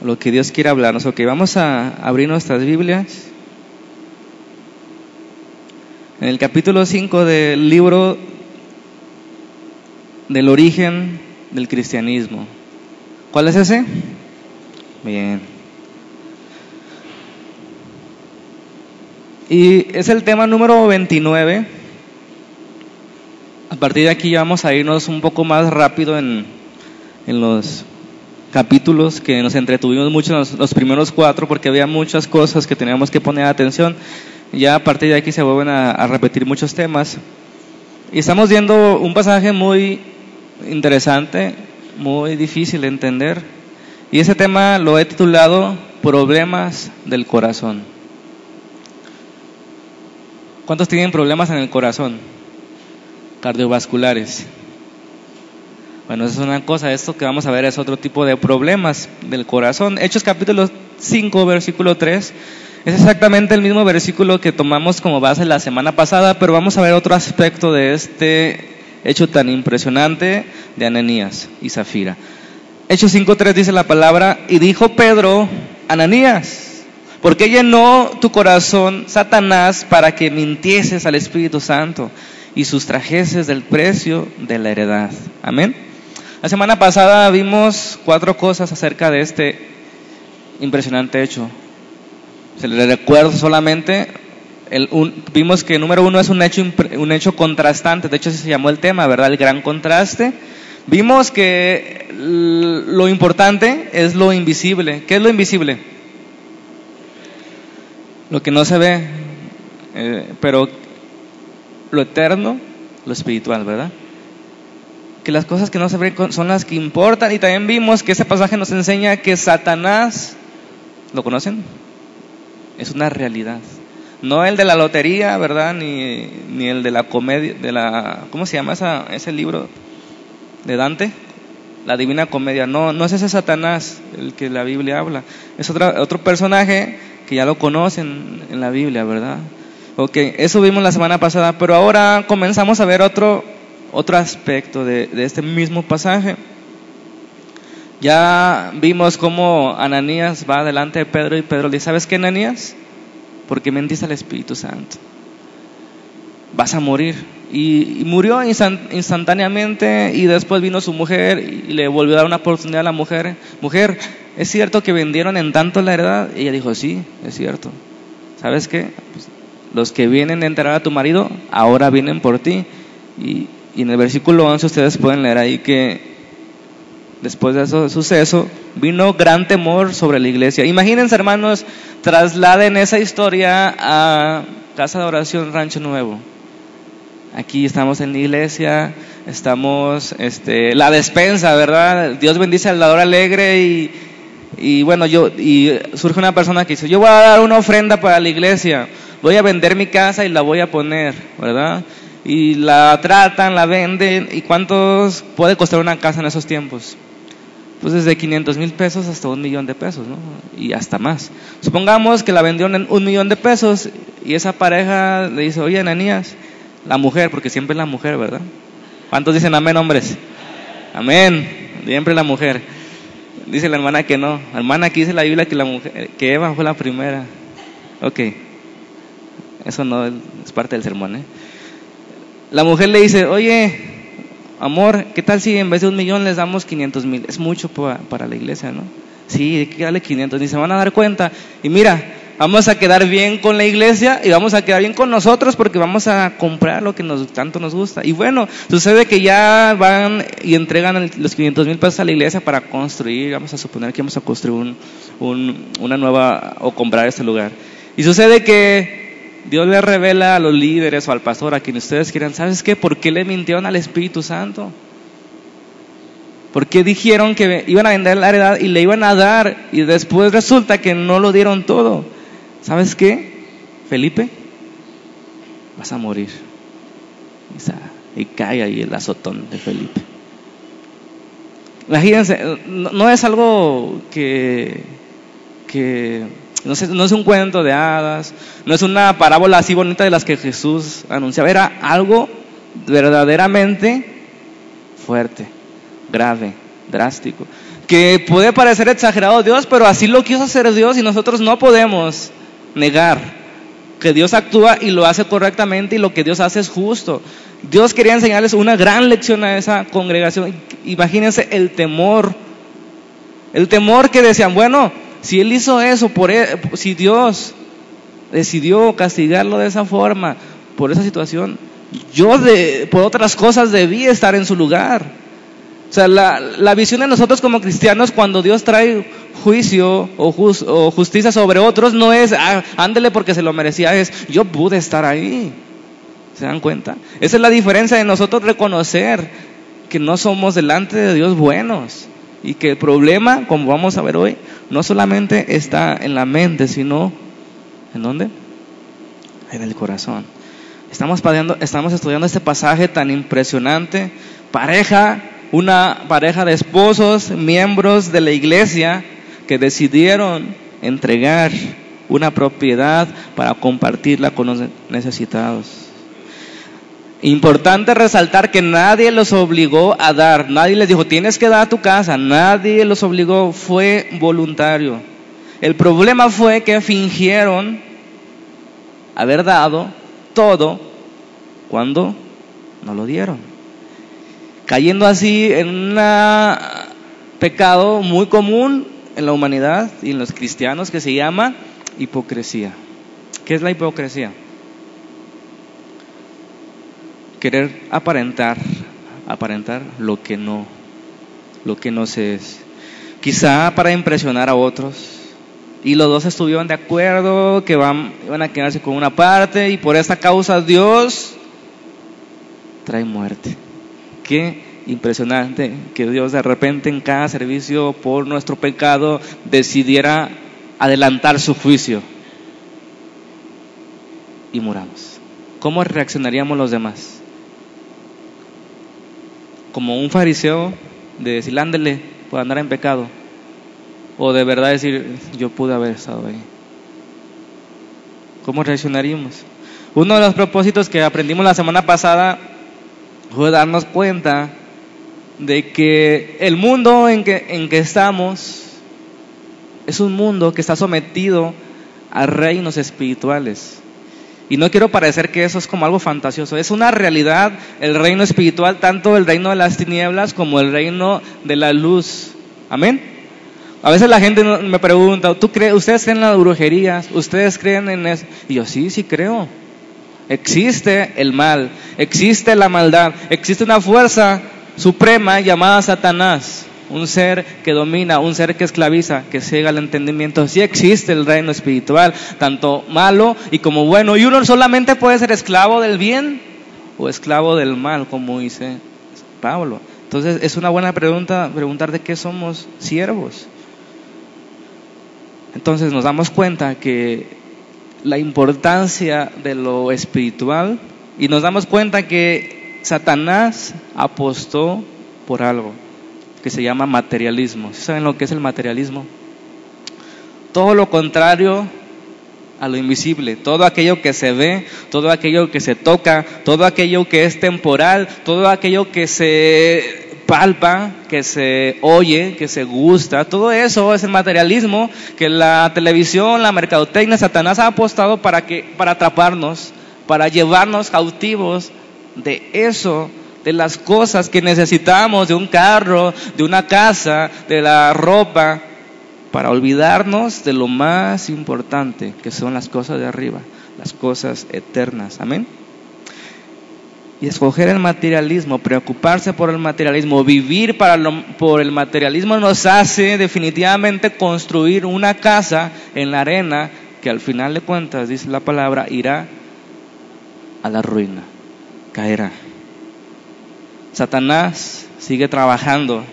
lo que Dios quiere hablarnos. Ok, vamos a abrir nuestras Biblias. En el capítulo 5 del libro del origen del cristianismo. ¿Cuál es ese? Bien. Y es el tema número 29. A partir de aquí ya vamos a irnos un poco más rápido en, en los capítulos que nos entretuvimos mucho los, primeros cuatro porque había muchas cosas que teníamos que poner atención. Ya a partir de aquí se vuelven a, a repetir muchos temas. Y estamos viendo un pasaje muy interesante, muy difícil de entender. Y ese tema lo he titulado Problemas del corazón. ¿Cuántos tienen problemas en el corazón? Cardiovasculares. Bueno, eso es una cosa, esto que vamos a ver es otro tipo de problemas del corazón. Hechos capítulo 5, versículo 3, es exactamente el mismo versículo que tomamos como base la semana pasada, pero vamos a ver otro aspecto de este hecho tan impresionante de Ananías y Zafira. Hechos 5.3 dice la palabra, y dijo Pedro, Ananías, ¿por qué llenó tu corazón Satanás para que mintieses al Espíritu Santo y sustrajeses del precio de la heredad? Amén. La semana pasada vimos cuatro cosas acerca de este impresionante hecho. Se le recuerdo solamente vimos que número uno es un hecho, un hecho contrastante, de hecho se llamó el tema, ¿verdad? El gran contraste. Vimos que lo importante es lo invisible. ¿Qué es lo invisible? Lo que no se ve, eh, pero lo eterno, lo espiritual, ¿verdad? Que las cosas que no se ven son las que importan. Y también vimos que ese pasaje nos enseña que Satanás, ¿lo conocen? Es una realidad. No el de la lotería, ¿verdad? Ni, ni el de la comedia, de la, ¿cómo se llama esa, ese libro de Dante? La Divina Comedia. No, no es ese Satanás el que la Biblia habla. Es otro personaje que ya lo conocen en la Biblia, ¿verdad? Ok, eso vimos la semana pasada, pero ahora comenzamos a ver otro, otro aspecto de, este mismo pasaje. Ya vimos cómo Ananías va delante de Pedro y Pedro le dice, ¿sabes qué, Ananías? porque mentiste al Espíritu Santo. Vas a morir. Y, murió instantáneamente y después vino su mujer y le volvió a dar una oportunidad a la mujer. Mujer, ¿es cierto que vendieron en tanto la heredad? Y ella dijo, sí, es cierto. ¿Sabes qué? Pues, los que vienen a enterrar a tu marido, ahora vienen por ti. Y, y en el versículo 11 ustedes pueden leer ahí que después de ese suceso, vino gran temor sobre la iglesia. Imagínense, hermanos, trasladen esa historia a Casa de Oración Rancho Nuevo. Aquí estamos en la iglesia, estamos, este, la despensa, ¿verdad? Dios bendice al dador alegre y, y bueno, yo, y surge una persona que dice, yo voy a dar una ofrenda para la iglesia, voy a vender mi casa y la voy a poner, ¿verdad? Y la tratan, la venden, ¿y cuántos puede costar una casa en esos tiempos? pues desde 500 mil pesos hasta un millón de pesos, ¿no? Y hasta más. Supongamos que la vendieron en un millón de pesos y esa pareja le dice, oye, Ananías, la mujer, porque siempre es la mujer, ¿verdad? ¿Cuántos dicen amén, hombres? Amén, siempre la mujer. Dice la hermana que no. hermana, aquí dice la Biblia que, la mujer, que Eva fue la primera. Ok, eso no es parte del sermón, ¿eh? La mujer le dice, oye, amor, ¿qué tal si en vez de un millón les damos 500 mil? Es mucho para, la iglesia, ¿no? Sí, hay que darle 500, ni se van a dar cuenta. Y mira, vamos a quedar bien con la iglesia y vamos a quedar bien con nosotros porque vamos a comprar lo que nos, tanto nos gusta. Y bueno, sucede que ya van y entregan los 500 mil pesos a la iglesia para construir, vamos a suponer que vamos a construir una nueva o comprar este lugar. Y sucede que Dios le revela a los líderes o al pastor, a quien ustedes quieran, ¿sabes qué? ¿Por qué le mintieron al Espíritu Santo? ¿Por qué dijeron que iban a vender la heredad y le iban a dar y después resulta que no lo dieron todo? ¿Sabes qué? Felipe, vas a morir. Y cae ahí el azotón de Felipe. Imagínense, no, es algo que, que no es, un cuento de hadas, no es una parábola así bonita de las que Jesús anunciaba, era algo verdaderamente fuerte, grave, drástico. que puede parecer exagerado Dios, pero así lo quiso hacer Dios y nosotros no podemos negar que Dios actúa y lo hace correctamente y lo que Dios hace es justo. Dios quería enseñarles una gran lección a esa congregación. Imagínense el temor, el temor que decían, bueno, si Él hizo eso, por e, si Dios decidió castigarlo de esa forma, por esa situación, yo de, por otras cosas debí estar en su lugar. O sea, la, visión de nosotros como cristianos cuando Dios trae juicio o, justicia sobre otros no es, ah, ándele porque se lo merecía, es, yo pude estar ahí. ¿Se dan cuenta? Esa es la diferencia de nosotros reconocer que no somos delante de Dios buenos y que el problema, como vamos a ver hoy, no solamente está en la mente, sino ¿en dónde? En el corazón. Estamos, estamos estudiando este pasaje tan impresionante. Pareja una pareja de esposos, miembros de la iglesia, que decidieron entregar una propiedad para compartirla con los necesitados. Importante resaltar que nadie los obligó a dar, nadie les dijo, tienes que dar a tu casa, nadie los obligó, fue voluntario. El problema fue que fingieron haber dado todo cuando no lo dieron cayendo así en un pecado muy común en la humanidad y en los cristianos que se llama hipocresía. ¿Qué es la hipocresía? Querer aparentar, aparentar lo que no, lo que no se es. Quizá para impresionar a otros. Y los dos estuvieron de acuerdo que van, van a quedarse con una parte y por esta causa Dios trae muerte. Qué impresionante que Dios de repente en cada servicio por nuestro pecado decidiera adelantar su juicio y muramos. ¿Cómo reaccionaríamos los demás? Como un fariseo de decir, ándele, por andar en pecado. O de verdad decir, yo pude haber estado ahí. ¿Cómo reaccionaríamos? Uno de los propósitos que aprendimos la semana pasada fue darnos cuenta de que el mundo en que, en que estamos es un mundo que está sometido a reinos espirituales. Y no quiero parecer que eso es como algo fantasioso, es una realidad el reino espiritual, tanto el reino de las tinieblas como el reino de la luz. Amén. A veces la gente me pregunta, ¿tú crees, ¿ustedes creen en las brujerías? ¿Ustedes creen en eso? Y yo sí, sí creo. Existe el mal, existe la maldad, existe una fuerza suprema llamada Satanás, un ser que domina, un ser que esclaviza, que ciega el entendimiento. Sí existe el reino espiritual, tanto malo y como bueno. Y uno solamente puede ser esclavo del bien o esclavo del mal, como dice Pablo. Entonces es una buena pregunta preguntar de qué somos siervos. Entonces nos damos cuenta que la importancia de lo espiritual y nos damos cuenta que Satanás apostó por algo que se llama materialismo. ¿Saben lo que es el materialismo? Todo lo contrario a lo invisible, todo aquello que se ve, todo aquello que se toca, todo aquello que es temporal, todo aquello que se palpa, que se oye, que se gusta. Todo eso es el materialismo que la televisión, la mercadotecnia, Satanás ha apostado para, que, para atraparnos, para llevarnos cautivos de eso, de las cosas que necesitamos, de un carro, de una casa, de la ropa, para olvidarnos de lo más importante, que son las cosas de arriba, las cosas eternas. Amén. Y escoger el materialismo, preocuparse por el materialismo, vivir para por el materialismo nos hace definitivamente construir una casa en la arena que al final de cuentas, dice la palabra, irá a la ruina, caerá. Satanás sigue trabajando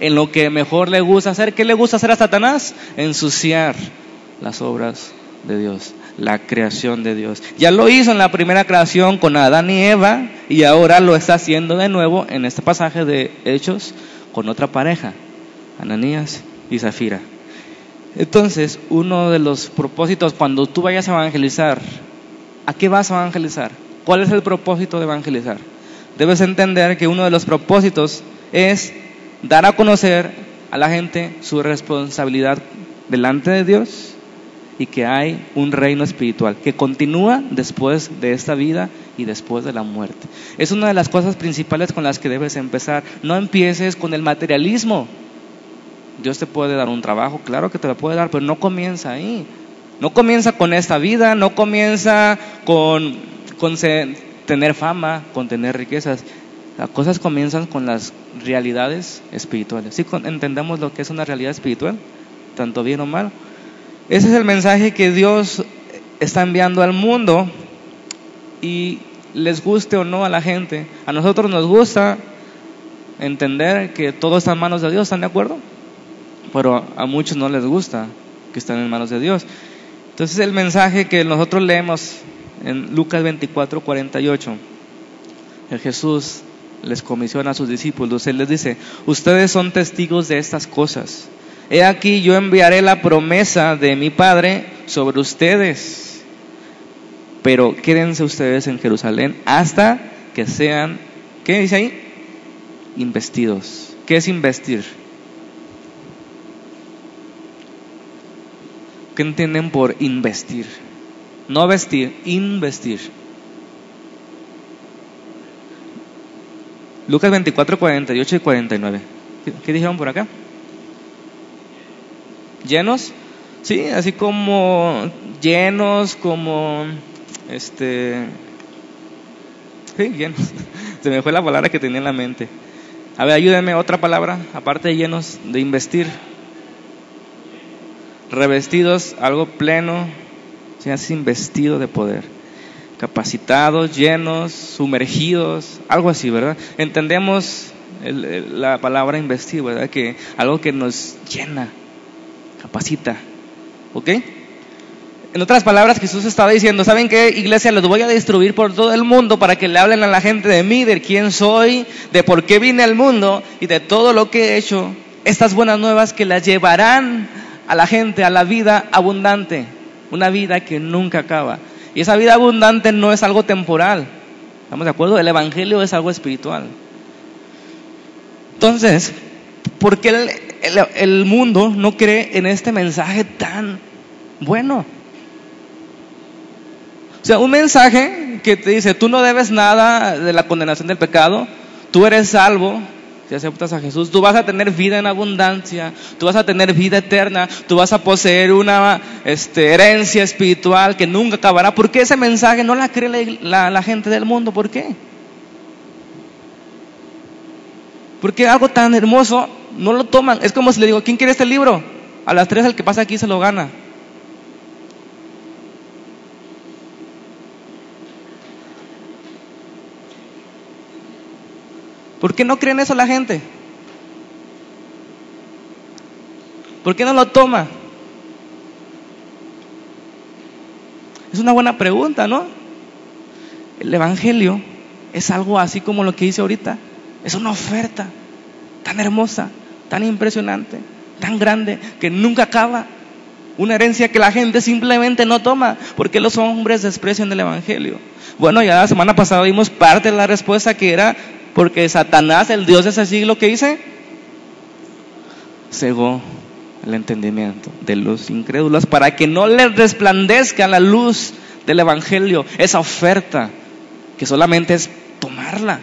en lo que mejor le gusta hacer. ¿Qué le gusta hacer a Satanás? Ensuciar las obras de Dios la creación de Dios. Ya lo hizo en la primera creación con Adán y Eva y ahora lo está haciendo de nuevo en este pasaje de Hechos con otra pareja, Ananías y Zafira. Entonces, uno de los propósitos cuando tú vayas a evangelizar, ¿a qué vas a evangelizar? ¿Cuál es el propósito de evangelizar? Debes entender que uno de los propósitos es dar a conocer a la gente su responsabilidad delante de Dios y que hay un reino espiritual que continúa después de esta vida y después de la muerte. Es una de las cosas principales con las que debes empezar. No empieces con el materialismo. Dios te puede dar un trabajo, claro que te lo puede dar, pero no comienza ahí. No comienza con esta vida, no comienza con, con tener fama, con tener riquezas. Las cosas comienzan con las realidades espirituales. ¿Sí entendemos lo que es una realidad espiritual? Tanto bien o mal. Ese es el mensaje que Dios está enviando al mundo y les guste o no a la gente. A nosotros nos gusta entender que todo está en manos de Dios, ¿están de acuerdo? Pero a muchos no les gusta que estén en manos de Dios. Entonces el mensaje que nosotros leemos en Lucas 24, 48, el Jesús les comisiona a sus discípulos, Él les dice, ustedes son testigos de estas cosas. He aquí yo enviaré la promesa de mi Padre sobre ustedes, pero quédense ustedes en Jerusalén hasta que sean, ¿qué dice ahí? Investidos. ¿Qué es investir? ¿Qué entienden por investir? No vestir, investir. Lucas 24, 48 y 49. ¿Qué, dijeron por acá? ¿Llenos? Sí, así como llenos, como este. Sí, llenos. Se me fue la palabra que tenía en la mente. A ver, ayúdenme otra palabra, aparte de llenos, de investir revestidos, algo pleno, así investido de poder, capacitados, llenos, sumergidos, algo así, ¿verdad? Entendemos la palabra investir, ¿verdad? Que algo que nos llena, capacita, ¿ok? En otras palabras, Jesús estaba diciendo, ¿saben qué, iglesia? Los voy a distribuir por todo el mundo para que le hablen a la gente de mí, de quién soy, de por qué vine al mundo y de todo lo que he hecho. Estas buenas nuevas que las llevarán a la gente a la vida abundante, una vida que nunca acaba. Y esa vida abundante no es algo temporal, ¿estamos de acuerdo? El Evangelio es algo espiritual. Entonces, ¿por qué el, el mundo no cree en este mensaje tan bueno? O sea, un mensaje que te dice, tú no debes nada de la condenación del pecado, tú eres salvo, si aceptas a Jesús, tú vas a tener vida en abundancia, tú vas a tener vida eterna, tú vas a poseer una este, herencia espiritual que nunca acabará. ¿Por qué ese mensaje no la cree la, la gente del mundo? ¿Por qué? Porque algo tan hermoso no lo toman. Es como si le digo, ¿quién quiere este libro? A las tres el que pasa aquí se lo gana. ¿Por qué no creen eso la gente? ¿Por qué no lo toma? Es una buena pregunta, ¿no? El Evangelio es algo así como lo que hice ahorita. Es una oferta tan hermosa, tan impresionante, tan grande, que nunca acaba. Una herencia que la gente simplemente no toma, porque los hombres desprecian el Evangelio. Bueno, ya la semana pasada vimos parte de la respuesta que era porque Satanás, el Dios de ese siglo, ¿qué dice? Cegó el entendimiento de los incrédulos para que no les resplandezca la luz del Evangelio, esa oferta que solamente es tomarla.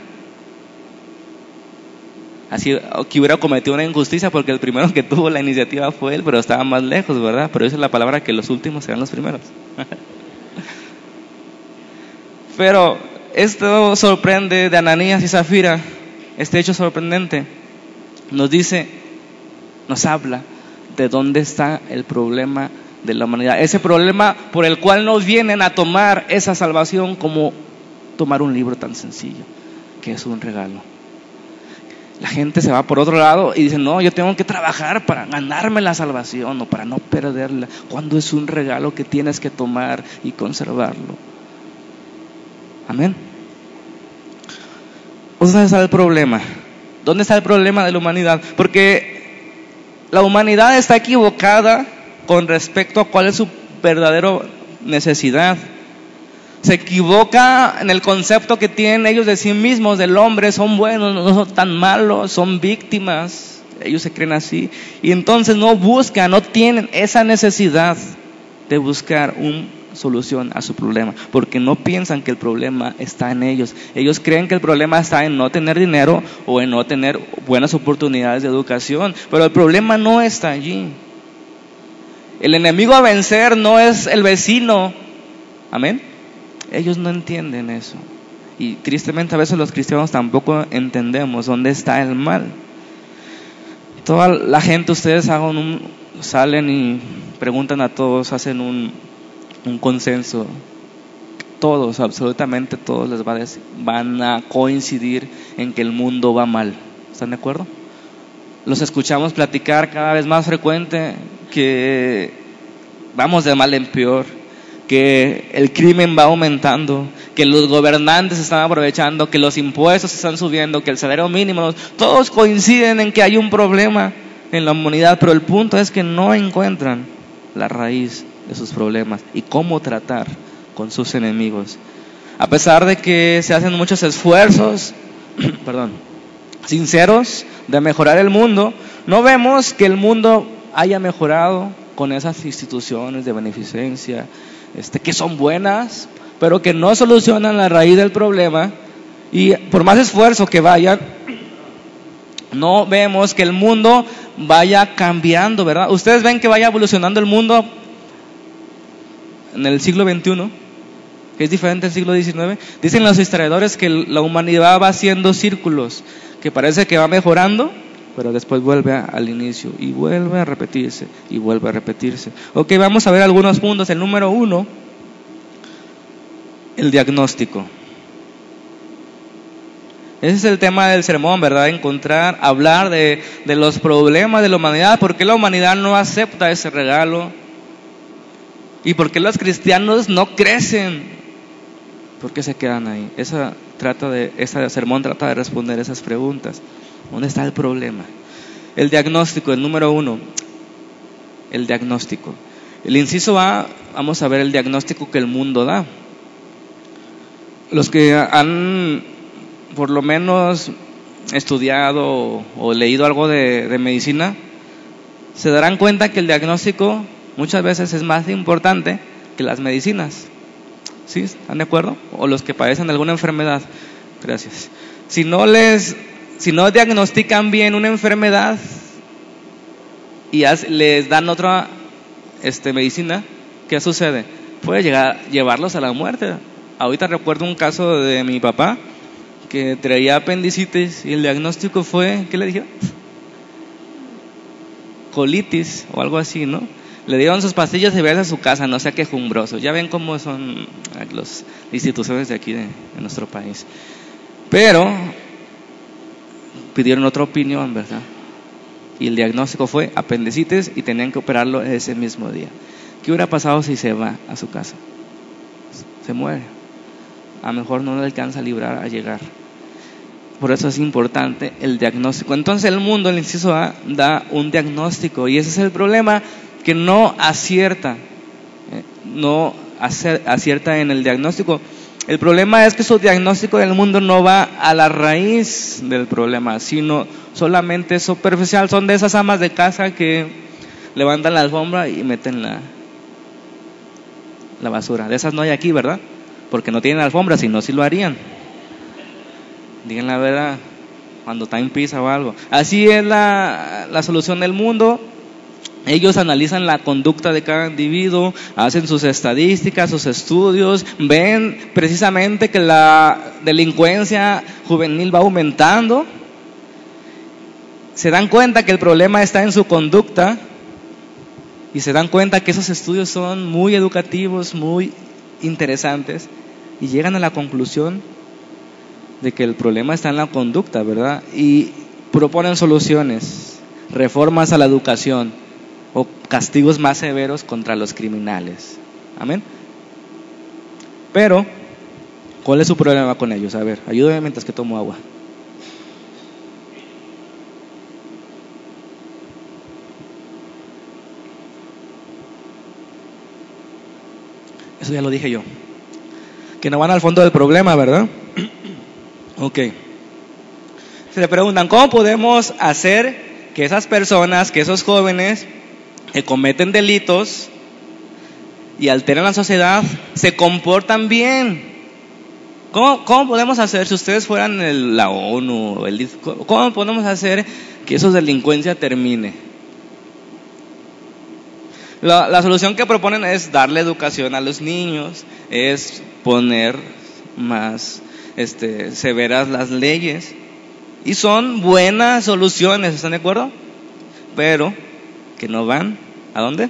Así que hubiera cometido una injusticia porque el primero que tuvo la iniciativa fue él, pero estaba más lejos, ¿verdad? Pero esa es la palabra que los últimos serán los primeros. pero esto sorprende de Ananías y Zafira, este hecho sorprendente, nos dice, nos habla de dónde está el problema de la humanidad, ese problema por el cual nos vienen a tomar esa salvación como tomar un libro tan sencillo, que es un regalo. La gente se va por otro lado y dice, no, yo tengo que trabajar para ganarme la salvación o para no perderla, cuando es un regalo que tienes que tomar y conservarlo. Amén. ¿Dónde está el problema? ¿Dónde está el problema de la humanidad? Porque la humanidad está equivocada con respecto a cuál es su verdadera necesidad. Se equivoca en el concepto que tienen ellos de sí mismos, del hombre, son buenos, no son tan malos, son víctimas. ellos se creen así. Y entonces no buscan, no tienen esa necesidad de buscar una solución a su problema, porque no piensan que el problema está en ellos. Ellos creen que el problema está en no tener dinero o en no tener buenas oportunidades de educación, pero el problema no está allí. El enemigo a vencer no es el vecino. Amén. Ellos no entienden eso. Y tristemente a veces los cristianos tampoco entendemos dónde está el mal. Toda la gente, ustedes salen y preguntan a todos, hacen un, un consenso. Todos, absolutamente todos les va a decir, van a coincidir en que el mundo va mal. ¿Están de acuerdo? Los escuchamos platicar cada vez más frecuente que vamos de mal en peor, que el crimen va aumentando, que los gobernantes están aprovechando, que los impuestos están subiendo, que el salario mínimo, todos coinciden en que hay un problema en la humanidad, pero el punto es que no encuentran la raíz de sus problemas y cómo tratar con sus enemigos. A pesar de que se hacen muchos esfuerzos, perdón, sinceros de mejorar el mundo, no vemos que el mundo haya mejorado con esas instituciones de beneficencia, este, que son buenas, pero que no solucionan la raíz del problema. Y por más esfuerzo que vayan, no vemos que el mundo vaya cambiando, ¿verdad? Ustedes ven que vaya evolucionando el mundo en el siglo XXI, que es diferente al siglo XIX. Dicen los historiadores que la humanidad va haciendo círculos, que parece que va mejorando, pero después vuelve al inicio y vuelve a repetirse y vuelve a repetirse. Ok, vamos a ver algunos puntos. El número uno, el diagnóstico. Ese es el tema del sermón, ¿verdad? Encontrar, hablar de, de los problemas de la humanidad, por qué la humanidad no acepta ese regalo y por qué los cristianos no crecen, por qué se quedan ahí. Esa trata de, ese sermón trata de responder esas preguntas. ¿Dónde está el problema? El diagnóstico, el número uno, el diagnóstico. El inciso A, vamos a ver el diagnóstico que el mundo da. Los que han por lo menos estudiado o, leído algo de, de medicina, se darán cuenta que el diagnóstico muchas veces es más importante que las medicinas. ¿Sí? ¿Están de acuerdo? O los que padecen alguna enfermedad. Gracias. Si no les si no diagnostican bien una enfermedad y les dan otra este, medicina, ¿qué sucede? Puede llegar llevarlos a la muerte. Ahorita recuerdo un caso de mi papá que traía apendicitis y el diagnóstico fue, ¿qué le dijeron? Colitis o algo así, ¿no? Le dieron sus pastillas y veas a su casa, no sea quejumbroso. Ya ven cómo son las instituciones de aquí de nuestro país. Pero pidieron otra opinión, ¿verdad? Y el diagnóstico fue apendicitis y tenían que operarlo ese mismo día. ¿Qué hubiera pasado si se va a su casa? Se muere. A lo mejor no le alcanza a librar a llegar. Por eso es importante el diagnóstico. Entonces el mundo, el inciso A, da un diagnóstico y ese es el problema que no acierta, eh, no acierta en el diagnóstico. El problema es que su diagnóstico del mundo no va a la raíz del problema, sino solamente superficial. Son de esas amas de casa que levantan la alfombra y meten la, la basura. De esas no hay aquí, ¿verdad? Porque no tienen alfombra, si no, sí lo harían. Digan la verdad, cuando está en pizza o algo. Así es la, la solución del mundo ellos analizan la conducta de cada individuo, hacen sus estadísticas, sus estudios, ven precisamente que la delincuencia juvenil va aumentando, se dan cuenta que el problema está en su conducta y se dan cuenta que esos estudios son muy educativos, muy interesantes y llegan a la conclusión de que el problema está en la conducta, ¿verdad? Y proponen soluciones, reformas a la educación o castigos más severos contra los criminales. Amén. Pero, ¿cuál es su problema con ellos? A ver, ayúdame mientras que tomo agua. Eso ya lo dije yo. Que no van al fondo del problema, ¿verdad? ok. Se le preguntan, ¿cómo podemos hacer que esas personas, que esos jóvenes que cometen delitos y alteran la sociedad, se comportan bien. ¿Cómo, podemos hacer, si ustedes fueran la ONU, el, cómo podemos hacer que esa delincuencia termine? La, la, solución que proponen es darle educación a los niños, es poner más este, severas las leyes. Y son buenas soluciones, ¿están de acuerdo? Pero que no van, ¿a dónde?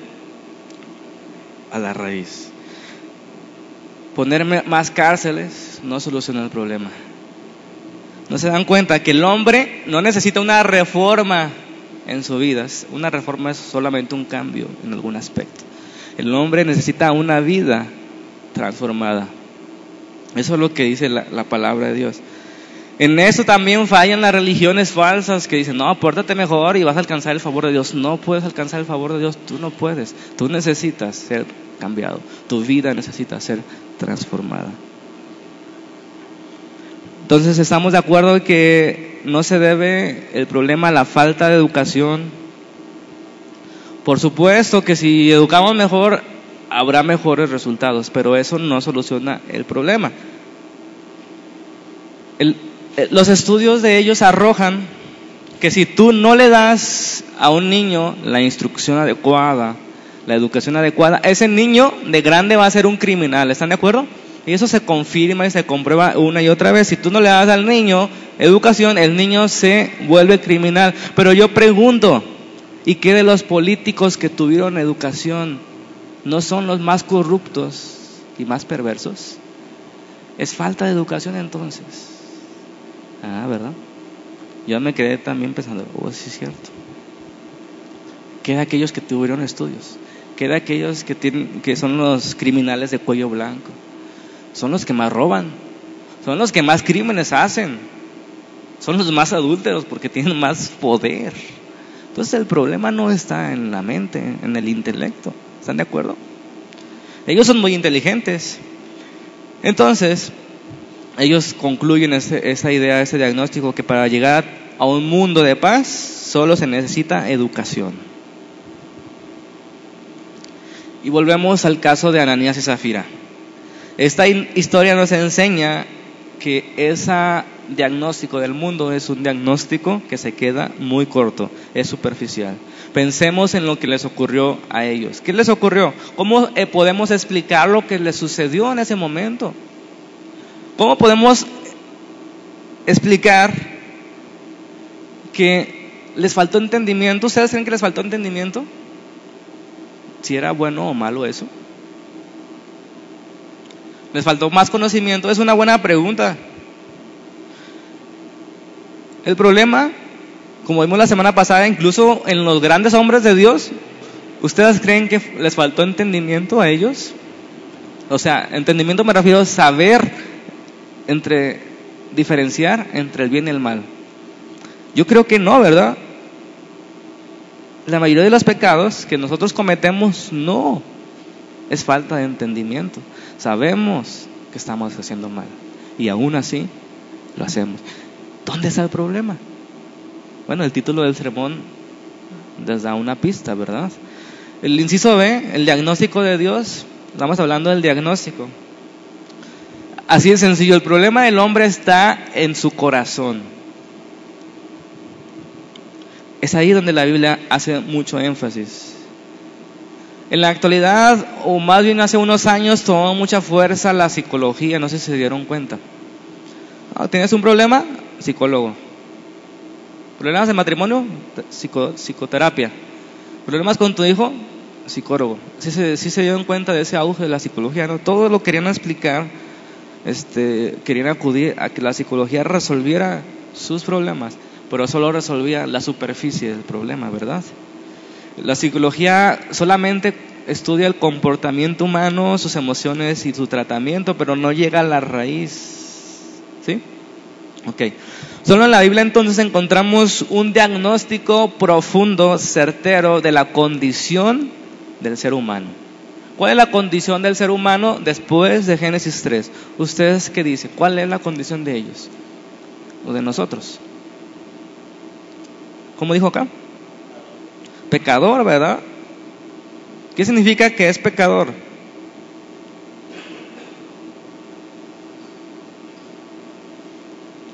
A la raíz. Poner más cárceles no soluciona el problema. No se dan cuenta que el hombre no necesita una reforma en su vida. Una reforma es solamente un cambio en algún aspecto. El hombre necesita una vida transformada. Eso es lo que dice la, palabra de Dios. En eso también fallan las religiones falsas que dicen, no, pórtate mejor y vas a alcanzar el favor de Dios. No puedes alcanzar el favor de Dios, tú no puedes. Tú necesitas ser cambiado, tu vida necesita ser transformada. Entonces estamos de acuerdo que no se debe el problema a la falta de educación. Por supuesto que si educamos mejor habrá mejores resultados, pero eso no soluciona el problema. Eh, los estudios de ellos arrojan que si tú no le das a un niño la instrucción adecuada, la educación adecuada, ese niño de grande va a ser un criminal, ¿están de acuerdo? Y eso se confirma y se comprueba una y otra vez. Si tú no le das al niño educación, el niño se vuelve criminal. Pero yo pregunto, ¿y qué de los políticos que tuvieron educación? no son los más corruptos y más perversos. Es falta de educación entonces. Ah, ¿verdad? Yo me quedé también pensando, oh, sí es cierto. ¿Qué de aquellos que tuvieron estudios? ¿Qué de aquellos que, tienen, que son los criminales de cuello blanco? Son los que más roban. Son los que más crímenes hacen. Son los más adúlteros porque tienen más poder. Entonces el problema no está en la mente, en el intelecto. ¿Están de acuerdo? Ellos son muy inteligentes. Entonces, ellos concluyen esa idea, ese diagnóstico, que para llegar a un mundo de paz solo se necesita educación. Y volvemos al caso de Ananías y Zafira. Esta historia nos enseña que ese diagnóstico del mundo es un diagnóstico que se queda muy corto, es superficial. Pensemos en lo que les ocurrió a ellos. ¿Qué les ocurrió? ¿Cómo eh, podemos explicar lo que les sucedió en ese momento? ¿Cómo podemos explicar que les faltó entendimiento? ¿Ustedes creen que les faltó entendimiento? Si era bueno o malo eso. ¿Les faltó más conocimiento? Es una buena pregunta. El problema como vimos la semana pasada, incluso en los grandes hombres de Dios, ¿ustedes creen que les faltó entendimiento a ellos? O sea, entendimiento me refiero a saber entre diferenciar entre el bien y el mal. Yo creo que no, ¿verdad? La mayoría de los pecados que nosotros cometemos no es falta de entendimiento. Sabemos que estamos haciendo mal y aún así lo hacemos. ¿Dónde está el problema? Bueno, el título del sermón les da una pista, ¿verdad? El inciso B, el diagnóstico de Dios, estamos hablando del diagnóstico. Así de sencillo, el problema del hombre está en su corazón. Es ahí donde la Biblia hace mucho énfasis. En la actualidad, o más bien hace unos años, tomó mucha fuerza la psicología, no sé si se dieron cuenta. Ah, ¿Tienes un problema? Psicólogo. Problemas de matrimonio, psicoterapia. Problemas con tu hijo, psicólogo. Sí se, se dieron cuenta de ese auge de la psicología, ¿no? Todo lo querían explicar, este, querían acudir a que la psicología resolviera sus problemas, pero solo resolvía la superficie del problema, ¿verdad? La psicología solamente estudia el comportamiento humano, sus emociones y su tratamiento, pero no llega a la raíz. ¿Sí? Ok. Solo en la Biblia entonces encontramos un diagnóstico profundo, certero de la condición del ser humano. ¿Cuál es la condición del ser humano después de Génesis 3? ¿Ustedes qué dicen? ¿Cuál es la condición de ellos? O de nosotros. ¿Cómo dijo acá? pecador, ¿verdad? ¿Qué significa que es pecador?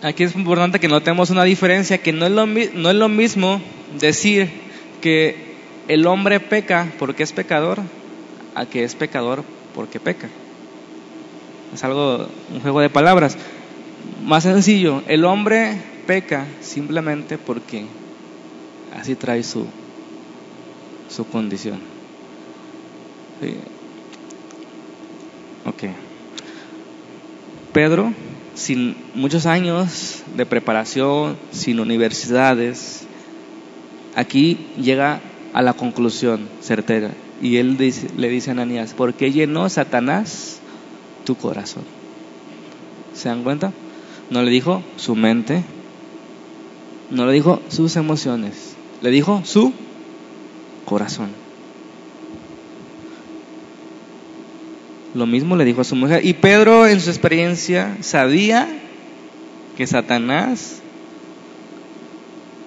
Aquí es importante que notemos una diferencia, que no es lo, no es lo mismo decir que el hombre peca porque es pecador a que es pecador porque peca. Es algo, un juego de palabras. Más sencillo, el hombre peca simplemente porque así trae su, su condición. Ok. Pedro, sin muchos años de preparación, sin universidades, aquí llega a la conclusión certera. Y él le dice a Ananías, ¿por qué llenó Satanás tu corazón? ¿Se dan cuenta? No le dijo su mente, no le dijo sus emociones, le dijo su corazón. Lo mismo le dijo a su mujer. Y Pedro en su experiencia sabía que Satanás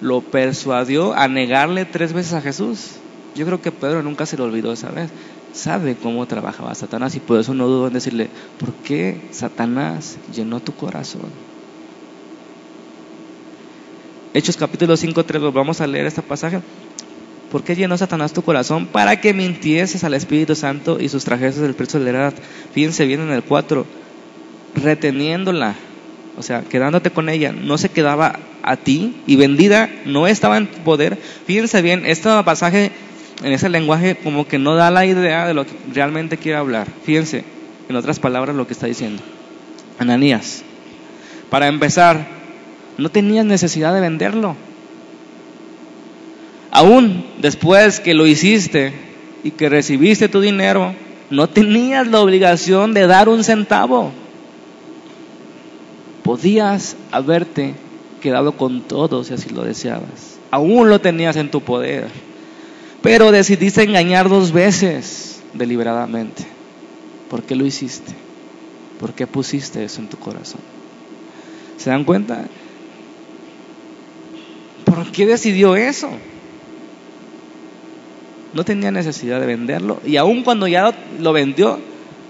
lo persuadió a negarle tres veces a Jesús. Yo creo que Pedro nunca se lo olvidó esa vez. Sabe cómo trabajaba Satanás y por eso no dudo en decirle, ¿por qué Satanás llenó tu corazón? Hechos capítulo 5, 3, vamos a leer este pasaje. ¿Por qué llenó Satanás tu corazón? Para que mintieses al Espíritu Santo y sustrajeses el precio de la edad. Fíjense bien en el 4, reteniéndola, o sea, quedándote con ella, no se quedaba a ti y vendida no estaba en poder. Fíjense bien, este pasaje en ese lenguaje como que no da la idea de lo que realmente quiere hablar. Fíjense, en otras palabras, lo que está diciendo. Ananías, para empezar, no tenías necesidad de venderlo. Aún después que lo hiciste y que recibiste tu dinero, no tenías la obligación de dar un centavo. Podías haberte quedado con todo si así lo deseabas. Aún lo tenías en tu poder. Pero decidiste engañar dos veces deliberadamente. ¿Por qué lo hiciste? ¿Por qué pusiste eso en tu corazón? ¿Se dan cuenta? ¿Por qué decidió eso? No tenía necesidad de venderlo y aun cuando ya lo vendió,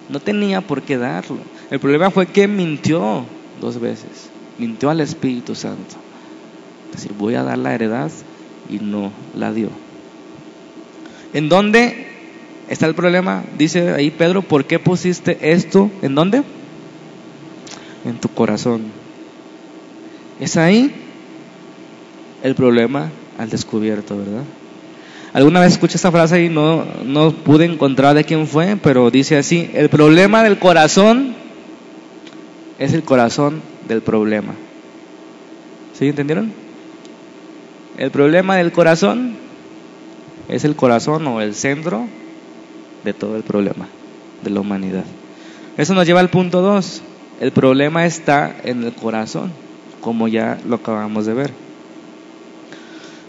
no tenía por qué darlo. El problema fue que mintió dos veces. Mintió al Espíritu Santo. Es decir, voy a dar la heredad y no la dio. ¿En dónde está el problema? Dice ahí Pedro, ¿por qué pusiste esto? ¿En dónde? En tu corazón. Es ahí el problema al descubierto, ¿verdad? Alguna vez escuché esta frase y no, no pude encontrar de quién fue, pero dice así, el problema del corazón es el corazón del problema. ¿Sí entendieron? El problema del corazón es el corazón o el centro de todo el problema de la humanidad. Eso nos lleva al punto 2. El problema está en el corazón, como ya lo acabamos de ver.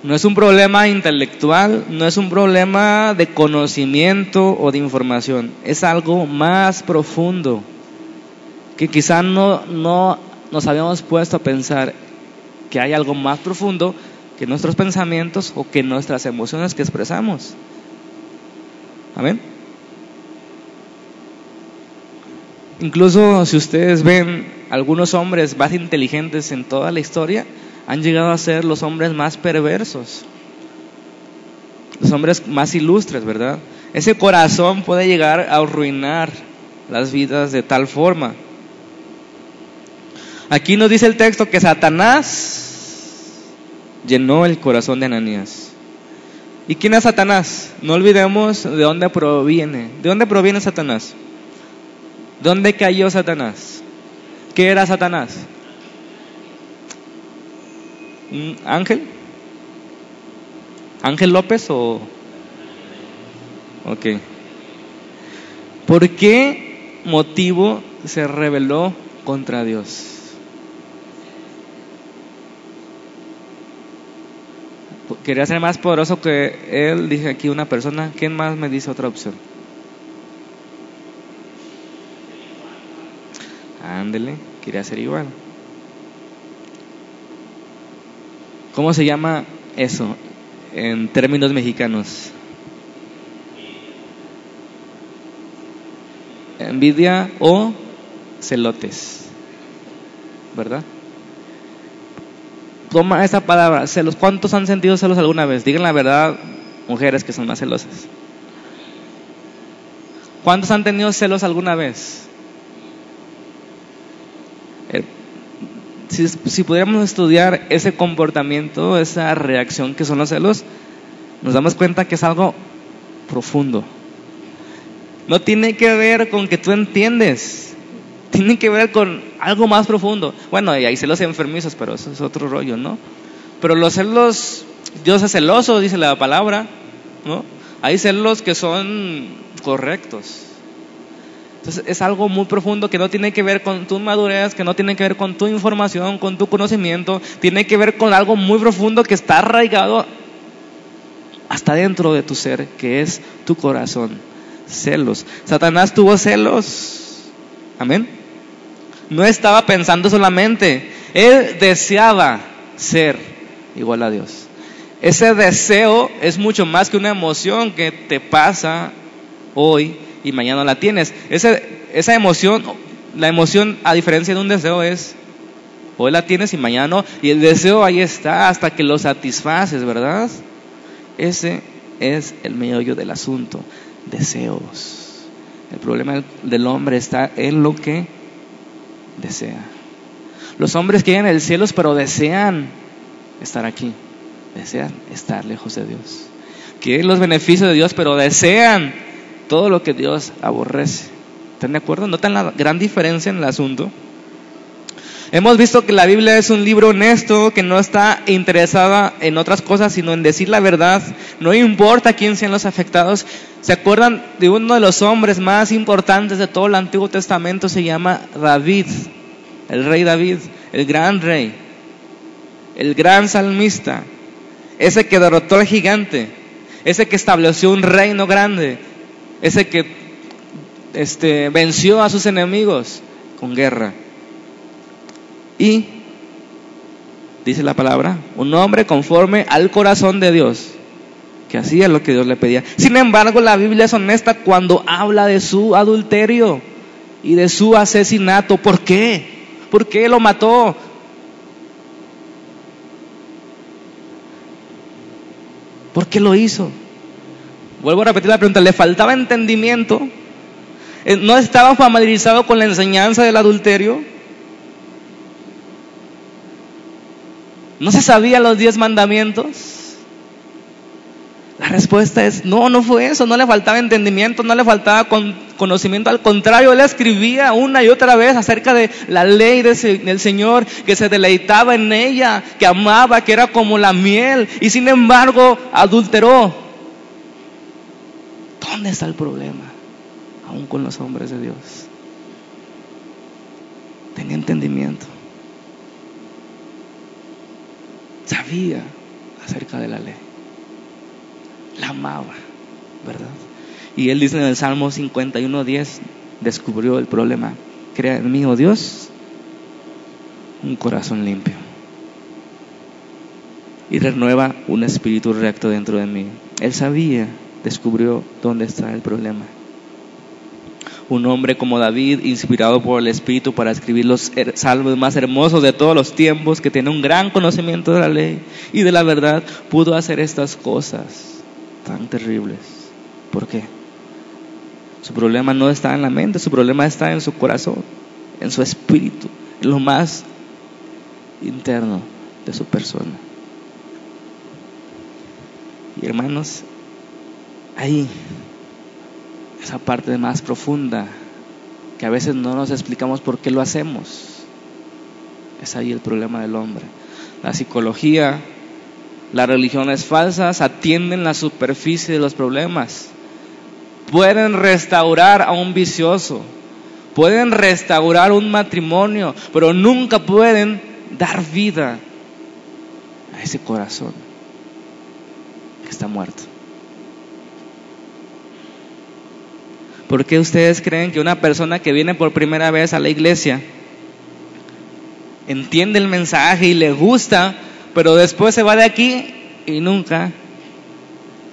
No es un problema intelectual, no es un problema de conocimiento o de información, es algo más profundo que quizá no, no nos habíamos puesto a pensar que hay algo más profundo que nuestros pensamientos o que nuestras emociones que expresamos. Amén. Incluso si ustedes ven algunos hombres más inteligentes en toda la historia, han llegado a ser los hombres más perversos, los hombres más ilustres, ¿verdad? Ese corazón puede llegar a arruinar las vidas de tal forma. Aquí nos dice el texto que Satanás llenó el corazón de Ananías. ¿Y quién es Satanás? No olvidemos de dónde proviene. ¿De dónde proviene Satanás? ¿Dónde cayó Satanás? ¿Qué era Satanás? ¿Un ángel? ¿Ángel López o...? Ok. ¿Por qué motivo se rebeló contra Dios? Quería ser más poderoso que él, dije aquí una persona, ¿quién más me dice otra opción? Ándele, quería ser igual. ¿Cómo se llama eso? en términos mexicanos? Envidia o celotes, ¿verdad? Toma esa palabra, celos. ¿Cuántos han sentido celos alguna vez? Digan la verdad, mujeres que son más celosas. ¿Cuántos han tenido celos alguna vez? Eh, si, si, pudiéramos estudiar ese comportamiento, esa reacción que son los celos, nos damos cuenta que es algo profundo. No tiene que ver con que tú entiendes, tiene que ver con algo más profundo. Bueno, y hay celos enfermizos, pero eso es otro rollo, ¿no? Pero los celos, Dios es celoso, dice la palabra, ¿no? Hay celos que son correctos. Entonces es algo muy profundo que no tiene que ver con tu madurez, que no tiene que ver con tu información, con tu conocimiento, tiene que ver con algo muy profundo que está arraigado hasta dentro de tu ser, que es tu corazón. Celos. Satanás tuvo celos. Amén. No estaba pensando solamente, él deseaba ser igual a Dios. Ese deseo es mucho más que una emoción que te pasa hoy y mañana la tienes. Esa, emoción, la emoción a diferencia de un deseo es, hoy la tienes y mañana no, y el deseo ahí está hasta que lo satisfaces, ¿verdad? Ese es el meollo del asunto, deseos. El problema del hombre está en lo que desea. Los hombres quieren el cielo, pero desean estar aquí, desean estar lejos de Dios. Quieren los beneficios de Dios, pero desean todo lo que Dios aborrece. ¿Están de acuerdo? ¿Notan la gran diferencia en el asunto? Hemos visto que la Biblia es un libro honesto, que no está interesada en otras cosas, sino en decir la verdad. No importa quién sean los afectados. ¿Se acuerdan de uno de los hombres más importantes de todo el Antiguo Testamento? Se llama David, el rey David, el gran rey, el gran salmista, ese que derrotó al gigante, ese que estableció un reino grande, ese que este, venció a sus enemigos con guerra. Y, dice la palabra, un hombre conforme al corazón de Dios, que hacía lo que Dios le pedía. Sin embargo, la Biblia es honesta cuando habla de su adulterio y de su asesinato. ¿Por qué? ¿Por qué lo mató? ¿Por qué lo hizo? Vuelvo a repetir la pregunta, ¿le faltaba entendimiento? Eh, ¿No estaba familiarizado con la enseñanza del adulterio? ¿No se sabía los diez mandamientos? La respuesta es, no, no fue eso, no le faltaba entendimiento, no le faltaba conocimiento, al contrario, él escribía una y otra vez acerca de la ley del Señor, que se deleitaba en ella, que amaba, que era como la miel, y sin embargo adulteró. ¿Dónde está el problema? Aún con los hombres de Dios. Tenía entendimiento. Sabía acerca de la ley. La amaba, ¿verdad? Y él dice en el Salmo 51.10, descubrió el problema. Crea en mí, oh Dios, un corazón limpio. Y renueva un espíritu recto dentro de mí. Él sabía descubrió dónde está el problema. Un hombre como David, inspirado por el Espíritu para escribir los salmos más hermosos de todos los tiempos, que tiene un gran conocimiento de la ley y de la verdad, pudo hacer estas cosas tan terribles. ¿Por qué? Su problema no está en la mente, su problema está en su corazón, en su espíritu, en lo más interno de su persona. Y hermanos, ahí, esa parte más profunda, que a veces no nos explicamos por qué lo hacemos. Es ahí el problema del hombre. La psicología, las religiones falsas atienden la superficie de los problemas. Pueden restaurar a un vicioso, pueden restaurar un matrimonio, pero nunca pueden dar vida a ese corazón que está muerto. ¿Por qué ustedes creen que una persona que viene por primera vez a la iglesia entiende el mensaje y le gusta, pero después se va de aquí y nunca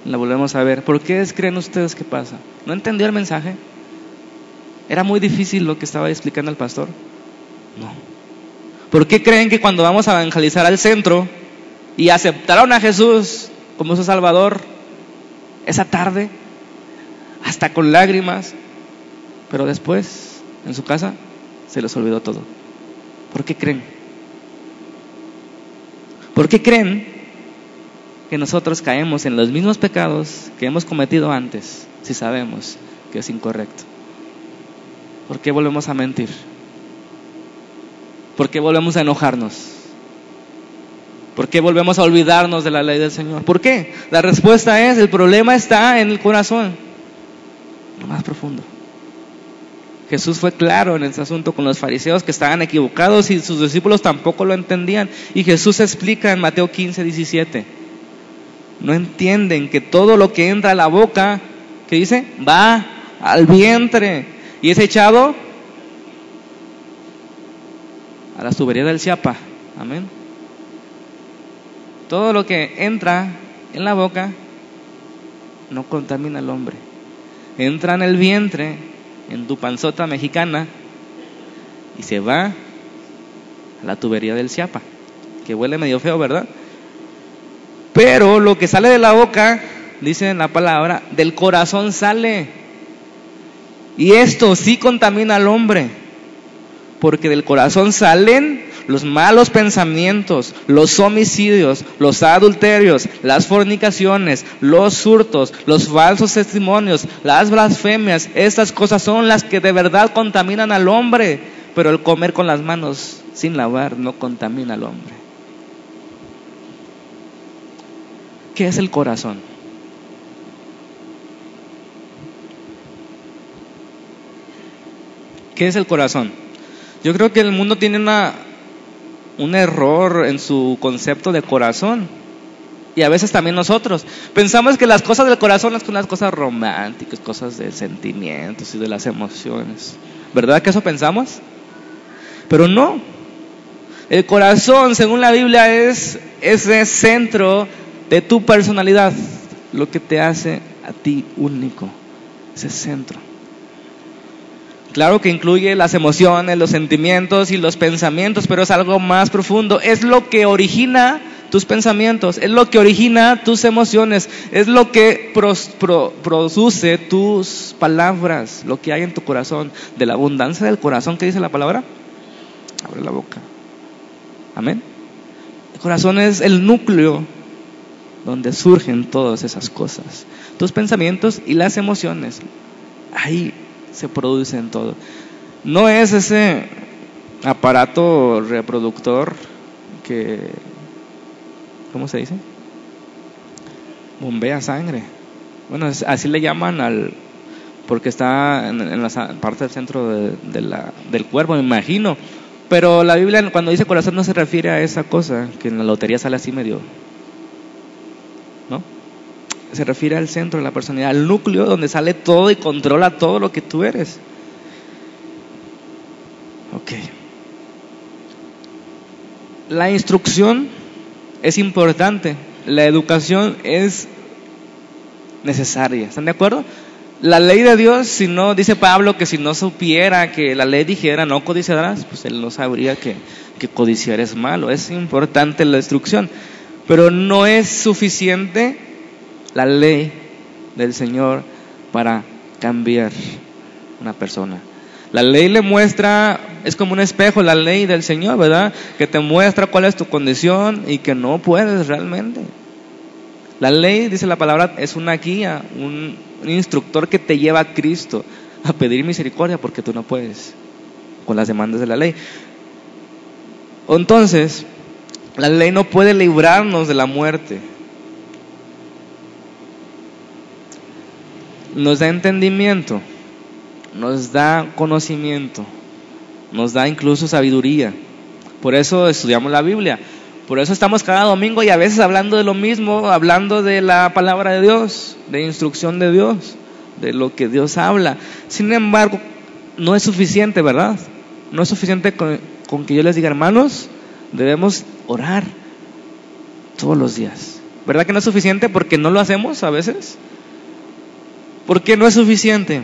La volvemos a ver. ¿Por qué creen ustedes que pasa? ¿No entendió el mensaje? ¿Era muy difícil lo que estaba explicando el pastor? No. ¿Por qué creen que cuando vamos a evangelizar al centro y aceptaron a Jesús como su Salvador esa tarde, hasta con lágrimas, pero después en su casa se les olvidó todo? ¿Por qué creen? ¿Por qué creen que nosotros caemos en los mismos pecados que hemos cometido antes si sabemos que es incorrecto? ¿Por qué volvemos a mentir? ¿Por qué volvemos a enojarnos? ¿Por qué volvemos a olvidarnos de la ley del Señor? ¿Por qué? La respuesta es, el problema está en el corazón, lo más profundo. Jesús fue claro en ese asunto con los fariseos que estaban equivocados y sus discípulos tampoco lo entendían. Y Jesús explica en Mateo 15, 17. No entienden que todo lo que entra a la boca, ¿qué dice? Va al vientre y es echado a la tubería del Chiapa. Amén. Todo lo que entra en la boca no contamina al hombre. Entra en el vientre, en tu panzota mexicana, y se va a la tubería del Chiapa, que huele medio feo, ¿verdad? Pero lo que sale de la boca, dice en la palabra, del corazón sale. Y esto sí contamina al hombre porque del corazón salen los malos pensamientos, los homicidios, los adulterios, las fornicaciones, los hurtos, los falsos testimonios, las blasfemias. Estas cosas son las que de verdad contaminan al hombre, pero el comer con las manos sin lavar no contamina al hombre. ¿Qué es el corazón? ¿Qué es el corazón? Yo creo que el mundo tiene una, un error en su concepto de corazón. Y a veces también nosotros. Pensamos que las cosas del corazón son las cosas románticas, cosas de sentimientos y de las emociones. ¿Verdad que eso pensamos? Pero no. El corazón, según la Biblia, es ese centro de tu personalidad, lo que te hace a ti único, ese centro. Claro que incluye las emociones, los sentimientos y los pensamientos, pero es algo más profundo. Es lo que origina tus pensamientos, es lo que origina tus emociones, es lo que produce tus palabras, lo que hay en tu corazón. De la abundancia del corazón, ¿qué dice la palabra? Abre la boca. Amén. El corazón es el núcleo donde surgen todas esas cosas. Tus pensamientos y las emociones. Ahí se produce en todo. No es ese aparato reproductor que, ¿cómo se dice? Bombea sangre. Bueno, así le llaman al, porque está en, la parte del centro de, la, del cuerpo, me imagino. Pero la Biblia cuando dice corazón no se refiere a esa cosa que en la lotería sale así medio. Se refiere al centro de la personalidad, al núcleo donde sale todo y controla todo lo que tú eres. Ok. La instrucción es importante, la educación es necesaria. ¿Están de acuerdo? La ley de Dios, si no, dice Pablo que si no supiera que la ley dijera no codiciarás, pues él no sabría que, que codiciar es malo. Es importante la instrucción, pero no es suficiente la ley del Señor para cambiar una persona. La ley le muestra, es como un espejo, la ley del Señor, ¿verdad? Que te muestra cuál es tu condición y que no puedes realmente. La ley, dice la palabra, es una guía, un, instructor que te lleva a Cristo a pedir misericordia porque tú no puedes con las demandas de la ley. Entonces, la ley no puede librarnos de la muerte. Nos da entendimiento, nos da conocimiento, nos da incluso sabiduría. Por eso estudiamos la Biblia. Por eso estamos cada domingo y a veces hablando de lo mismo, hablando de la palabra de Dios, de instrucción de Dios, de lo que Dios habla. Sin embargo, no es suficiente, ¿verdad? No es suficiente con, que yo les diga, hermanos, debemos orar todos los días. ¿Verdad que no es suficiente porque no lo hacemos a veces? ¿Por qué no es suficiente?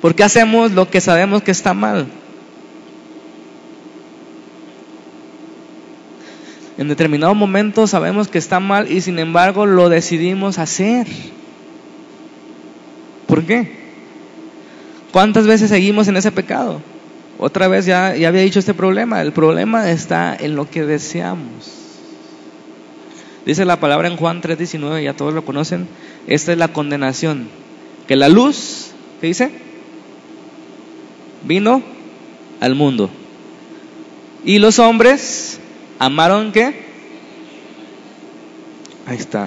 ¿Por qué hacemos lo que sabemos que está mal? En determinado momento sabemos que está mal y sin embargo lo decidimos hacer. ¿Por qué? ¿Cuántas veces seguimos en ese pecado? Otra vez ya, ya había dicho este problema. El problema está en lo que deseamos. Dice la palabra en Juan 3:19, ya todos lo conocen. Esta es la condenación. Que la luz, ¿qué dice? Vino al mundo. Y los hombres amaron qué? Ahí está,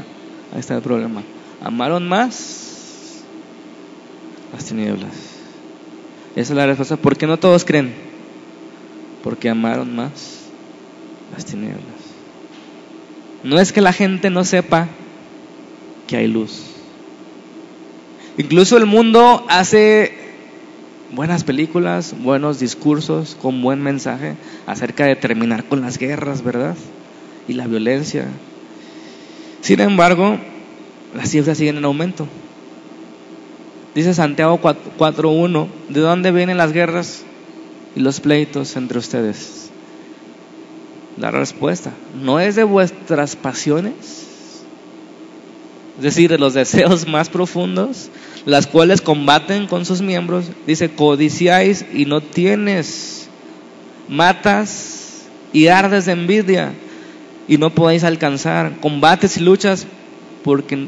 ahí está el problema. Amaron más las tinieblas. Esa es la respuesta. ¿Por qué no todos creen? Porque amaron más las tinieblas. No es que la gente no sepa que hay luz. Incluso el mundo hace buenas películas, buenos discursos, con buen mensaje acerca de terminar con las guerras, ¿verdad? Y la violencia. Sin embargo, las cifras siguen en aumento. Dice Santiago 4.1, ¿de dónde vienen las guerras y los pleitos entre ustedes? La respuesta, ¿no es de vuestras pasiones? Es decir, de los deseos más profundos, las cuales combaten con sus miembros. Dice, codiciáis y no tienes, matas y ardes de envidia y no podéis alcanzar, combates y luchas porque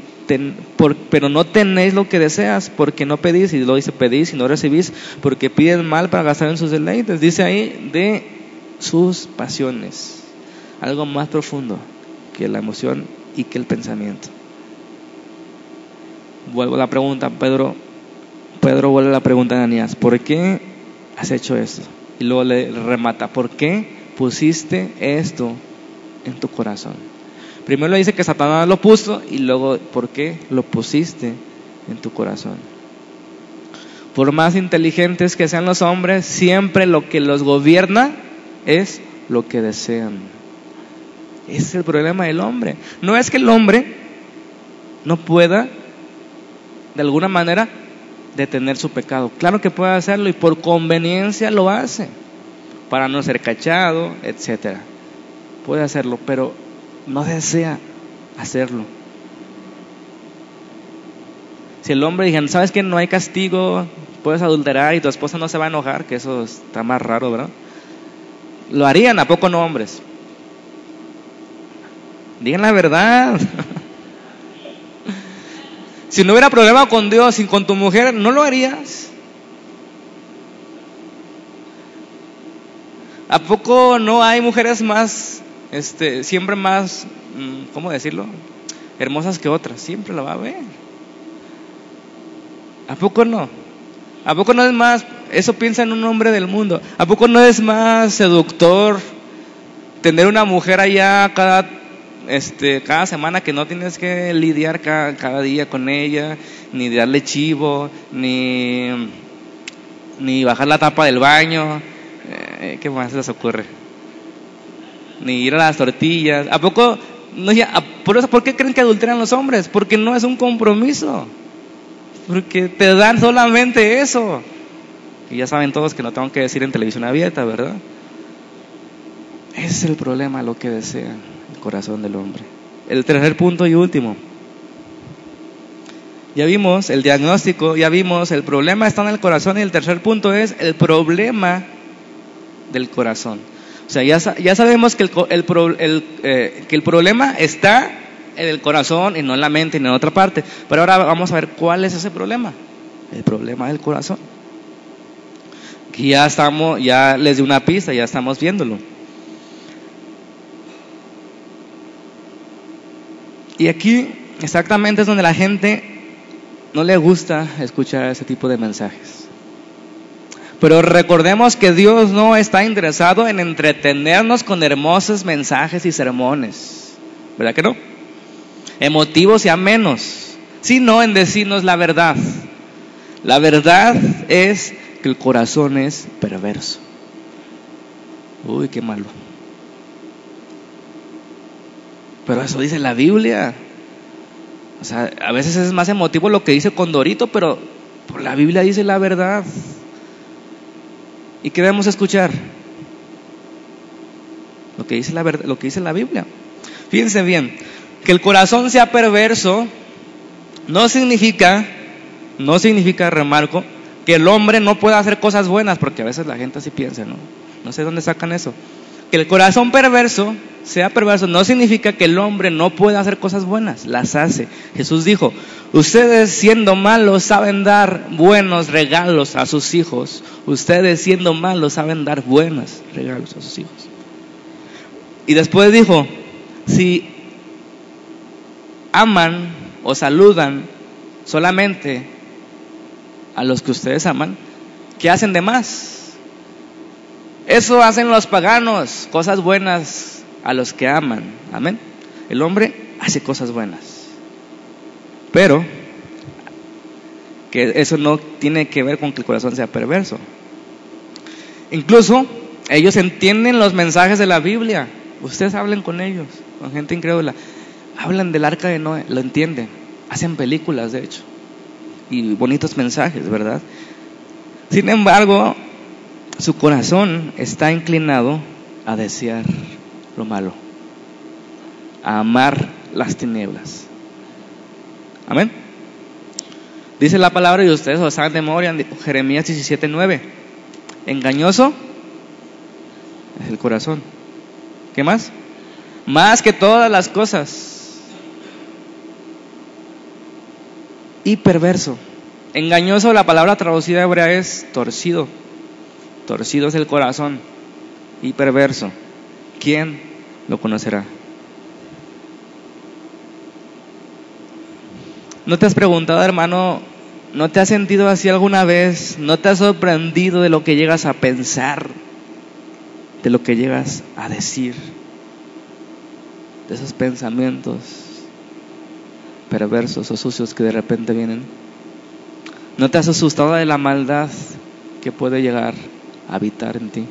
pero no tenéis lo que deseas porque no pedís, y lo dice pedís y no recibís, porque piden mal para gastar en sus deleites. Dice ahí de sus pasiones, algo más profundo que la emoción y que el pensamiento. Vuelvo a la pregunta, Pedro, Pedro vuelve a la pregunta de Anías, ¿por qué has hecho esto? Y luego le remata, ¿por qué pusiste esto en tu corazón? Primero dice que Satanás lo puso y luego, ¿por qué lo pusiste en tu corazón? Por más inteligentes que sean los hombres, siempre lo que los gobierna es lo que desean. Ese es el problema del hombre. No es que el hombre no pueda, de alguna manera, detener su pecado. Claro que puede hacerlo y por conveniencia lo hace, para no ser cachado, etcétera. Puede hacerlo, pero no desea hacerlo. Si el hombre dice, ¿sabes que no hay castigo? Puedes adulterar y tu esposa no se va a enojar, que eso está más raro, ¿verdad? Lo harían, ¿a poco no hombres? Digan la verdad. si no hubiera problema con Dios y con tu mujer, ¿no lo harías? ¿A poco no hay mujeres más este, siempre más, mm, ¿cómo decirlo? Hermosas que otras, siempre la va a ver. ¿A poco no? ¿A poco no es más, eso piensa en un hombre del mundo, ¿a poco no es más seductor tener una mujer allá cada, este, cada semana que no tienes que lidiar cada, día con ella, ni darle chivo, ni, ni bajar la tapa del baño? Eh, ¿Qué más les ocurre? ni ir a las tortillas. ¿A poco? No, por, eso, ¿Por qué creen que adulteran los hombres? Porque no es un compromiso. Porque te dan solamente eso. Y ya saben todos que no tengo que decir en televisión abierta, ¿verdad? Es el problema, lo que desea el corazón del hombre. El tercer punto y último. Ya vimos el diagnóstico, ya vimos el problema está en el corazón y el tercer punto es el problema del corazón. O sea, ya, ya sabemos que el, eh, que el problema está en el corazón y no en la mente ni en otra parte. Pero ahora vamos a ver cuál es ese problema. El problema del corazón. Ya estamos, ya les di una pista, ya estamos viéndolo. Y aquí exactamente es donde la gente no le gusta escuchar ese tipo de mensajes. Pero recordemos que Dios no está interesado en entretenernos con hermosos mensajes y sermones. ¿Verdad que no? Emotivos y amenos, sino en decirnos la verdad. La verdad es que el corazón es perverso. Uy, qué malo. Pero eso dice la Biblia. O sea, a veces es más emotivo lo que dice Condorito, pero la Biblia dice la verdad. ¿Y qué debemos escuchar? Lo que dice la, verdad, lo que dice la Biblia. Fíjense bien, que el corazón sea perverso no significa, no significa, remarco, que el hombre no pueda hacer cosas buenas, porque a veces la gente así piensa, ¿no? No sé dónde sacan eso. Que el corazón perverso sea perverso no significa que el hombre no pueda hacer cosas buenas, las hace. Jesús dijo, ustedes siendo malos saben dar buenos regalos a sus hijos, ustedes siendo malos saben dar buenos regalos a sus hijos. Y después dijo, si aman o saludan solamente a los que ustedes aman, ¿qué hacen de más? Eso hacen los paganos, cosas buenas a los que aman. Amén. El hombre hace cosas buenas. Pero que eso no tiene que ver con que el corazón sea perverso. Incluso ellos entienden los mensajes de la Biblia. Ustedes hablen con ellos, con gente incrédula. Hablan del arca de Noé, lo entienden. Hacen películas, de hecho. Y bonitos mensajes, ¿verdad? Sin embargo, su corazón está inclinado a desear lo malo, a amar las tinieblas. Amén. Dice la palabra y ustedes lo saben de memoria, Jeremías 17:9. Engañoso es el corazón. ¿Qué más? Más que todas las cosas. Y perverso. Engañoso, la palabra traducida hebrea es torcido. Torcido es el corazón. Y perverso. ¿Quién lo conocerá? ¿No te has preguntado, hermano, no te has sentido así alguna vez? ¿No te has sorprendido de lo que llegas a pensar? ¿De lo que llegas a decir? De esos pensamientos perversos o sucios que de repente vienen. ¿No te has asustado de la maldad que puede llegar habitar en ti?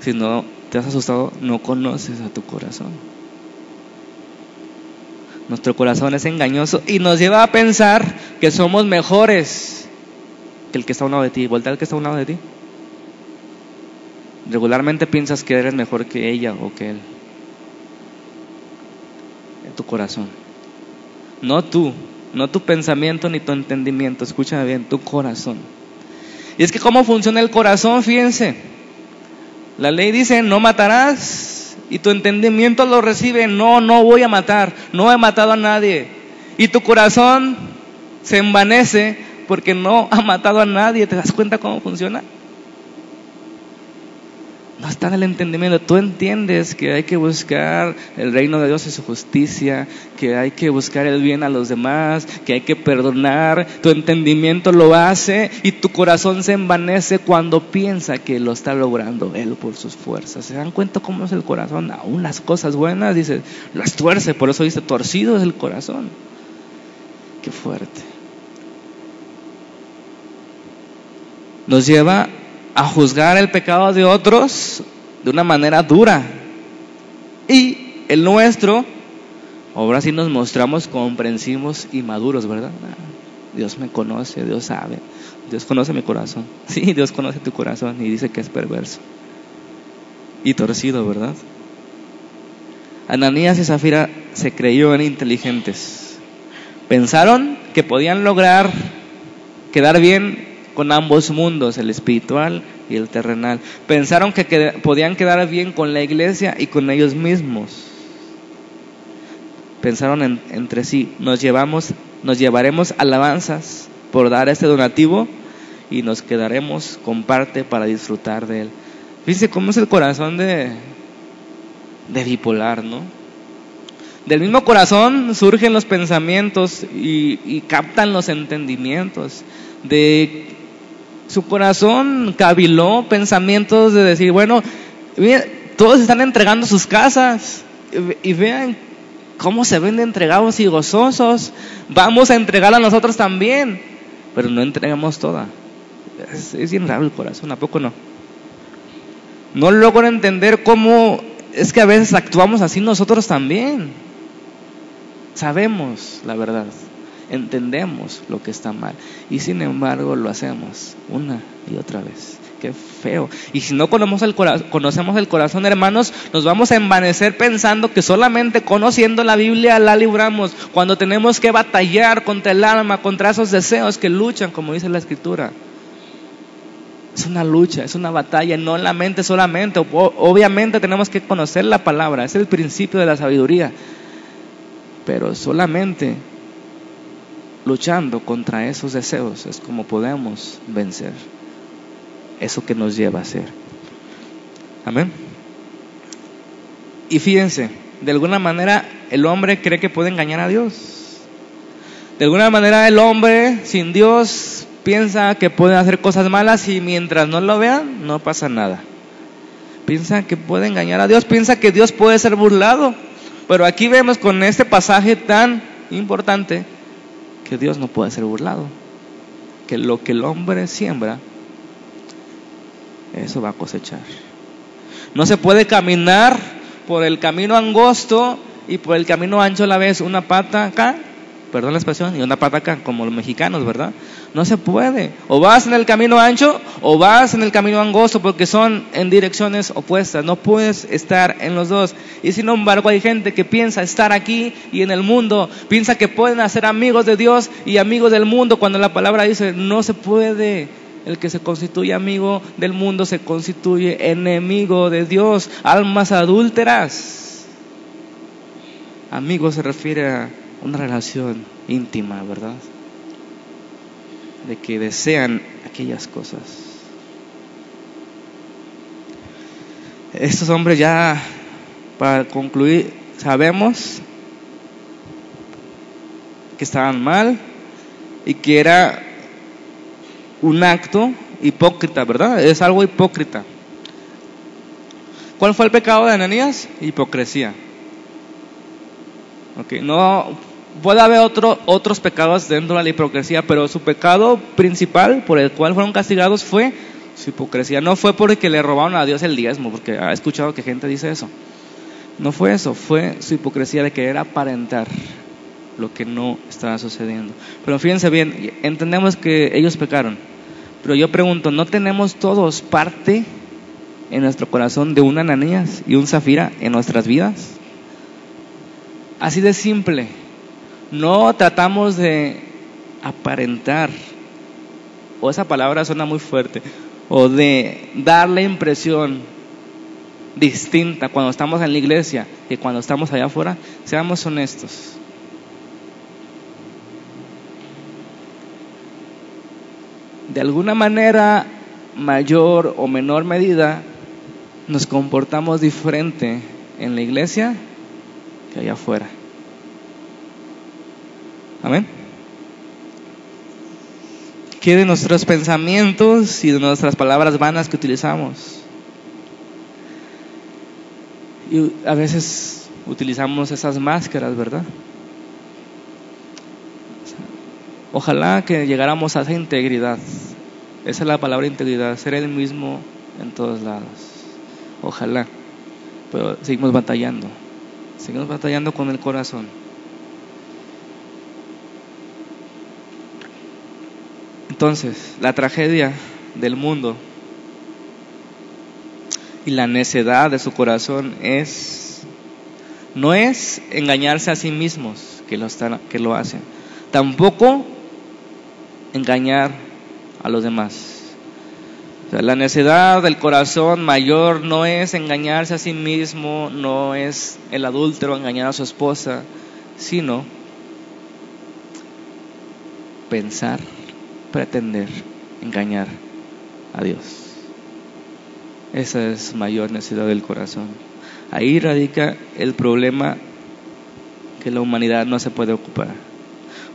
Si no te has asustado, no conoces a tu corazón. Nuestro corazón es engañoso y nos lleva a pensar que somos mejores que el que está a un lado de ti. Voltea al que está a un lado de ti. Regularmente piensas que eres mejor que ella o que él. En tu corazón. No tú, no tu pensamiento ni tu entendimiento. Escúchame bien, tu corazón. Y es que cómo funciona el corazón, fíjense. La ley dice, no matarás. Y tu entendimiento lo recibe, no, no voy a matar, no he matado a nadie. Y tu corazón se envanece porque no ha matado a nadie. ¿Te das cuenta cómo funciona? No está en el entendimiento. Tú entiendes que hay que buscar el reino de Dios y su justicia, que hay que buscar el bien a los demás, que hay que perdonar. Tu entendimiento lo hace y tu corazón se envanece cuando piensa que lo está logrando Él por sus fuerzas. ¿Se dan cuenta cómo es el corazón? Aún las cosas buenas, dice, las tuerce, por eso dice, torcido es el corazón. Qué fuerte. Nos lleva a juzgar el pecado de otros de una manera dura. Y el nuestro, ahora sí nos mostramos comprensivos y maduros, ¿verdad? Dios me conoce, Dios sabe, Dios conoce mi corazón. Sí, Dios conoce tu corazón y dice que es perverso y torcido, ¿verdad? Ananías y Zafira se creyeron inteligentes. Pensaron que podían lograr quedar bien con ambos mundos, el espiritual y el terrenal. Pensaron que podían quedar bien con la iglesia y con ellos mismos. Pensaron entre sí, nos llevamos, nos llevaremos alabanzas por dar este donativo y nos quedaremos con parte para disfrutar de él. Fíjense cómo es el corazón de, de bipolar, ¿no? Del mismo corazón surgen los pensamientos y, y captan los entendimientos. De su corazón caviló pensamientos de decir, bueno, todos están entregando sus casas y vean cómo se ven entregados y gozosos. Vamos a entregar a nosotros también, pero no entregamos toda. Es, es bien raro el corazón, ¿a poco no? No logro entender cómo es que a veces actuamos así nosotros también. Sabemos la verdad, entendemos lo que está mal y sin embargo lo hacemos una y otra vez. Qué feo. Y si no conocemos el, conocemos el corazón, hermanos, nos vamos a envanecer pensando que solamente conociendo la Biblia la libramos, cuando tenemos que batallar contra el alma, contra esos deseos que luchan, como dice la Escritura. Es una lucha, es una batalla, no en la mente solamente. Obviamente tenemos que conocer la palabra, es el principio de la sabiduría. Pero solamente luchando contra esos deseos es como podemos vencer eso que nos lleva a ser. Amén. Y fíjense, de alguna manera el hombre cree que puede engañar a Dios. De alguna manera el hombre sin Dios piensa que puede hacer cosas malas y mientras no lo vean, no pasa nada. Piensa que puede engañar a Dios, piensa que Dios puede ser burlado. Pero aquí vemos con este pasaje tan importante que Dios no puede ser burlado. Que lo que el hombre siembra, eso va a cosechar. No se puede caminar por el camino angosto y por el camino ancho a la vez, una pata acá perdón la expresión, y una pata acá, como los mexicanos, ¿verdad? No se puede. O vas en el camino ancho o vas en el camino angosto porque son en direcciones opuestas. No puedes estar en los dos. Y sin embargo hay gente que piensa estar aquí y en el mundo. Piensa que pueden hacer amigos de Dios y amigos del mundo cuando la palabra dice no se puede. El que se constituye amigo del mundo se constituye enemigo de Dios. Almas adúlteras. Amigo se refiere a una relación íntima, ¿verdad? De que desean aquellas cosas. Estos hombres ya, para concluir, sabemos que estaban mal y que era un acto hipócrita, ¿verdad? Es algo hipócrita. ¿Cuál fue el pecado de Ananías? Hipocresía. Okay, no puede haber otro, otros pecados dentro de la hipocresía, pero su pecado principal por el cual fueron castigados fue su hipocresía. No fue porque le robaron a Dios el diezmo, porque ha escuchado que gente dice eso. No fue eso, fue su hipocresía de querer aparentar lo que no estaba sucediendo. Pero fíjense bien, entendemos que ellos pecaron. Pero yo pregunto, ¿no tenemos todos parte en nuestro corazón de un Ananías y un Zafira en nuestras vidas? Así de simple. No tratamos de aparentar, o esa palabra suena muy fuerte, o de dar la impresión distinta cuando estamos en la iglesia y cuando estamos allá afuera. Seamos honestos. De alguna manera, mayor o menor medida, nos comportamos diferente en la iglesia que allá afuera. Amén. ¿Qué de nuestros pensamientos y de nuestras palabras vanas que utilizamos? Y a veces utilizamos esas máscaras, ¿verdad? Ojalá que llegáramos a esa integridad. Esa es la palabra integridad, ser el mismo en todos lados. Ojalá. Pero seguimos batallando. Seguimos batallando con el corazón. Entonces, la tragedia del mundo y la necedad de su corazón es no es engañarse a sí mismos que lo, están, que lo hacen, tampoco engañar a los demás. la necedad del corazón mayor no es engañarse a sí mismo, no es el adúltero engañar a su esposa, sino pensar pretender engañar a Dios. Esa es mayor necesidad del corazón. Ahí radica el problema que la humanidad no se puede ocupar.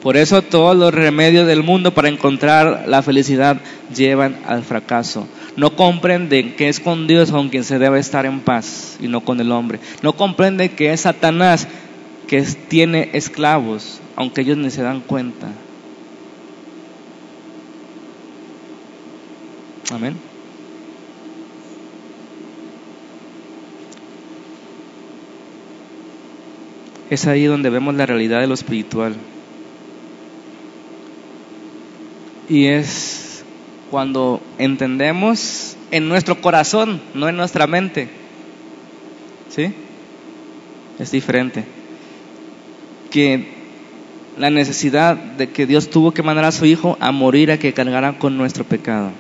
Por eso todos los remedios del mundo para encontrar la felicidad llevan al fracaso. No comprenden que es con Dios con quien se debe estar en paz y no con el hombre. No comprenden que es Satanás que tiene esclavos, aunque ellos ni se dan cuenta. Amén. es ahí donde vemos la realidad de lo espiritual. Y es cuando entendemos en nuestro corazón, no en nuestra mente. ¿Sí? Es diferente. Que la necesidad de que Dios tuvo que mandar a su Hijo a morir a que cargara con nuestro pecado.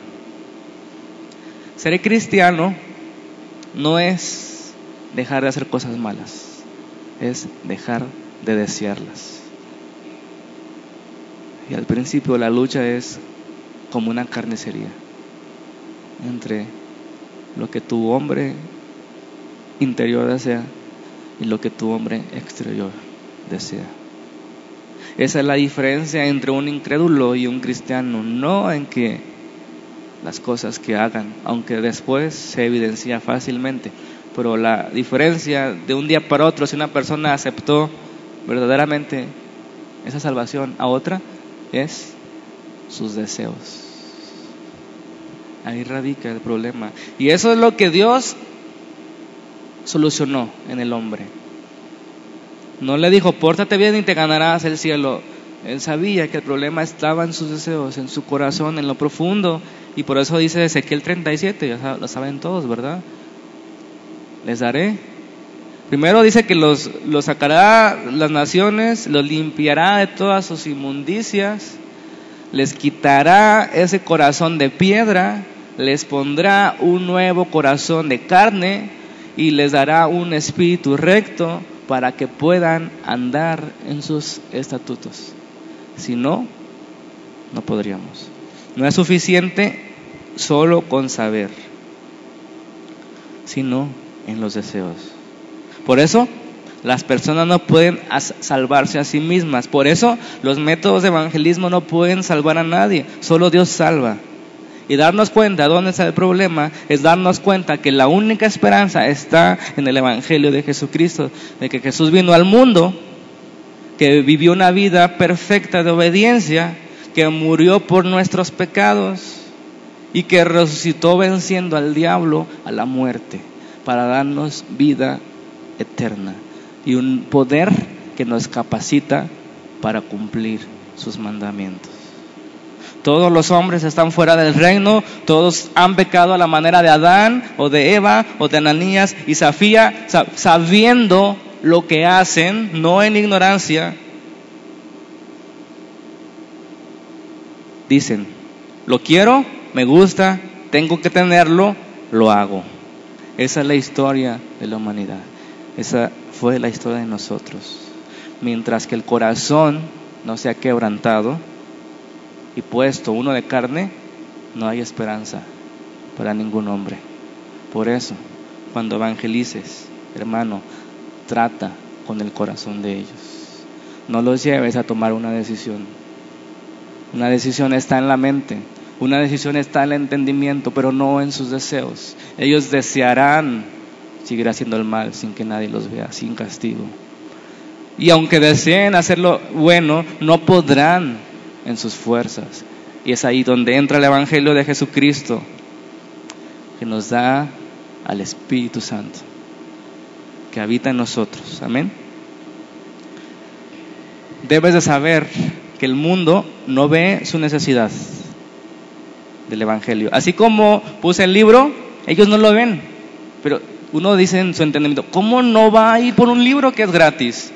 Ser cristiano no es dejar de hacer cosas malas, es dejar de desearlas. Y al principio la lucha es como una carnicería entre lo que tu hombre interior desea y lo que tu hombre exterior desea. Esa es la diferencia entre un incrédulo y un cristiano, no en que las cosas que hagan, aunque después se evidencia fácilmente, pero la diferencia de un día para otro, si una persona aceptó verdaderamente esa salvación a otra, es sus deseos. Ahí radica el problema. Y eso es lo que Dios solucionó en el hombre. No le dijo, pórtate bien y te ganarás el cielo. Él sabía que el problema estaba en sus deseos, en su corazón, en lo profundo. Y por eso dice Ezequiel 37, ya lo saben todos, ¿verdad? Les daré. Primero dice que los, los sacará las naciones, los limpiará de todas sus inmundicias, les quitará ese corazón de piedra, les pondrá un nuevo corazón de carne y les dará un espíritu recto para que puedan andar en sus estatutos. Si no, no podríamos. No es suficiente solo con saber, sino en los deseos. Por eso las personas no pueden salvarse a sí mismas. Por eso los métodos de evangelismo no pueden salvar a nadie. Solo Dios salva. Y darnos cuenta dónde está el problema es darnos cuenta que la única esperanza está en el Evangelio de Jesucristo, de que Jesús vino al mundo, que vivió una vida perfecta de obediencia, que murió por nuestros pecados y que resucitó venciendo al diablo a la muerte para darnos vida eterna y un poder que nos capacita para cumplir sus mandamientos. Todos los hombres están fuera del reino, todos han pecado a la manera de Adán o de Eva o de Ananías y Safía, sabiendo lo que hacen, no en ignorancia. Dicen, lo quiero, me gusta, tengo que tenerlo, lo hago. Esa es la historia de la humanidad. Esa fue la historia de nosotros. Mientras que el corazón no se ha quebrantado, y puesto uno de carne, no hay esperanza para ningún hombre. Por eso, cuando evangelices, hermano, trata con el corazón de ellos. No los lleves a tomar una decisión. Una decisión está en la mente, una decisión está en el entendimiento, pero no en sus deseos. Ellos desearán seguir haciendo el mal sin que nadie los vea, sin castigo. Y aunque deseen hacer lo bueno, no podrán en sus fuerzas. Y es ahí donde entra el Evangelio de Jesucristo, que nos da al Espíritu Santo, que habita en nosotros. Amén. Debes de saber que el mundo no ve su necesidad del Evangelio. Así como puse el libro, ellos no lo ven. Pero uno dice en su entendimiento, ¿cómo no va a ir por un libro que es gratis?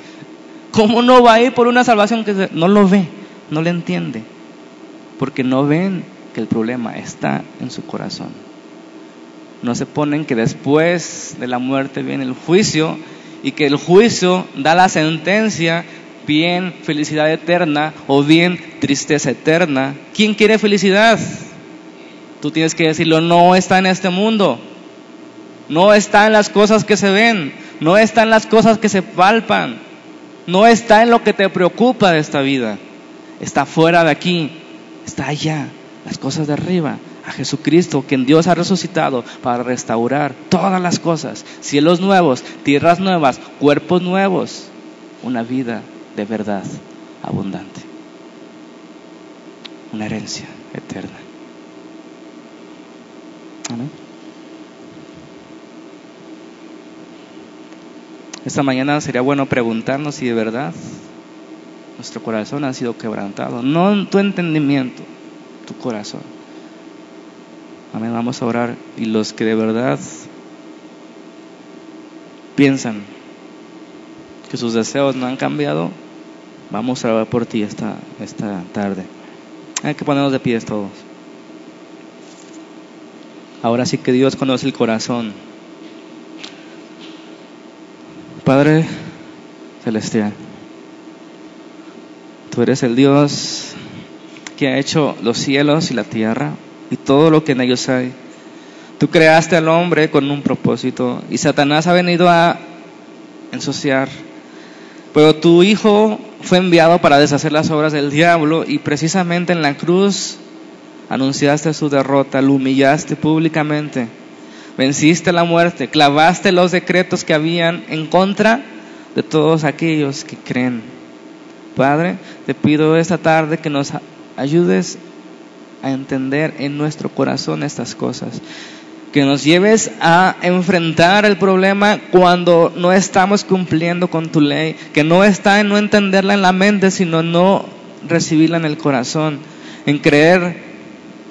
¿Cómo no va a ir por una salvación que no lo ve? no le entiende, porque no ven que el problema está en su corazón. No se ponen que después de la muerte viene el juicio y que el juicio da la sentencia, bien felicidad eterna o bien tristeza eterna. ¿Quién quiere felicidad? Tú tienes que decirlo, no está en este mundo, no está en las cosas que se ven, no está en las cosas que se palpan, no está en lo que te preocupa de esta vida. Está fuera de aquí, está allá, las cosas de arriba, a Jesucristo, quien Dios ha resucitado para restaurar todas las cosas, cielos nuevos, tierras nuevas, cuerpos nuevos, una vida de verdad abundante, una herencia eterna. Amén. Esta mañana sería bueno preguntarnos si de verdad nuestro corazón ha sido quebrantado, no tu entendimiento, tu corazón. Amén, vamos a orar y los que de verdad piensan que sus deseos no han cambiado, vamos a orar por ti esta, esta tarde. Hay que ponernos de pies todos. Ahora sí que Dios conoce el corazón. Padre Celestial, tú eres el Dios que ha hecho los cielos y la tierra y todo lo que en ellos hay. Tú creaste al hombre con un propósito y Satanás ha venido a ensuciar. Pero tu Hijo fue enviado para deshacer las obras del diablo y precisamente en la cruz anunciaste su derrota, lo humillaste públicamente, venciste la muerte, clavaste los decretos que habían en contra de todos aquellos que creen. Padre, te pido esta tarde que nos ayudes a entender en nuestro corazón estas cosas que nos lleves a enfrentar el problema cuando no estamos cumpliendo con tu ley, que no está en no entenderla en la mente, sino no recibirla en el corazón, en creer,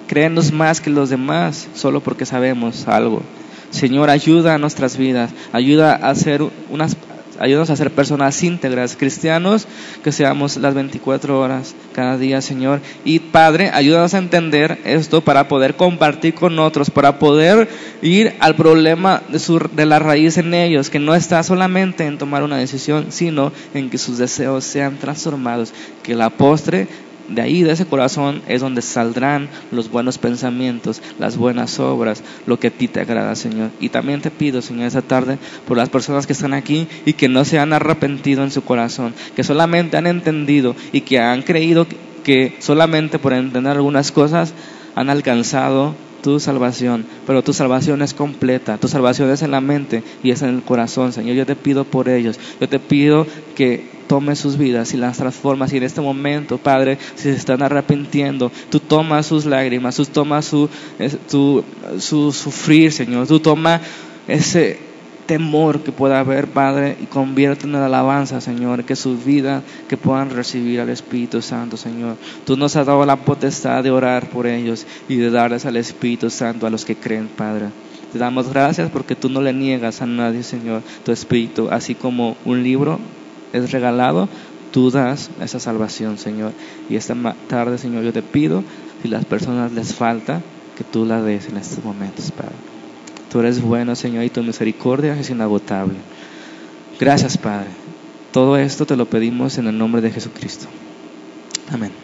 creernos más que los demás, solo porque sabemos algo. Señor, ayuda a nuestras vidas, ayuda a hacer unas Ayúdanos a ser personas íntegras, cristianos, que seamos las 24 horas cada día, Señor. Y Padre, ayúdanos a entender esto para poder compartir con otros, para poder ir al problema de, de la raíz en ellos, que no está solamente en tomar una decisión, sino en que sus deseos sean transformados, que la postre de ahí, de ese corazón, es donde saldrán los buenos pensamientos, las buenas obras, lo que a ti te agrada, Señor. Y también te pido, Señor, esa tarde por las personas que están aquí y que no se han arrepentido en su corazón, que solamente han entendido y que han creído que solamente por entender algunas cosas han alcanzado tu salvación, pero tu salvación es completa, tu salvación es en la mente y es en el corazón, Señor. Yo te pido por ellos, yo te pido que tomes sus vidas y las transformas y en este momento, Padre, si se están arrepintiendo, tú tomas sus lágrimas, tú tomas su, su sufrir, Señor, tú tomas ese temor que pueda haber, Padre, y convierte en alabanza, Señor, que su vida, que puedan recibir al Espíritu Santo, Señor. Tú nos has dado la potestad de orar por ellos y de darles al Espíritu Santo a los que creen, Padre. Te damos gracias porque tú no le niegas a nadie, Señor, tu Espíritu, así como un libro es regalado, tú das esa salvación, Señor. Y esta tarde, Señor, yo te pido, si las personas les falta, que tú la des en estos momentos, Padre. Tú bueno, Señor, y tu misericordia es inagotable. Gracias, Padre. Todo esto te lo pedimos en el nombre de Jesucristo. Amén.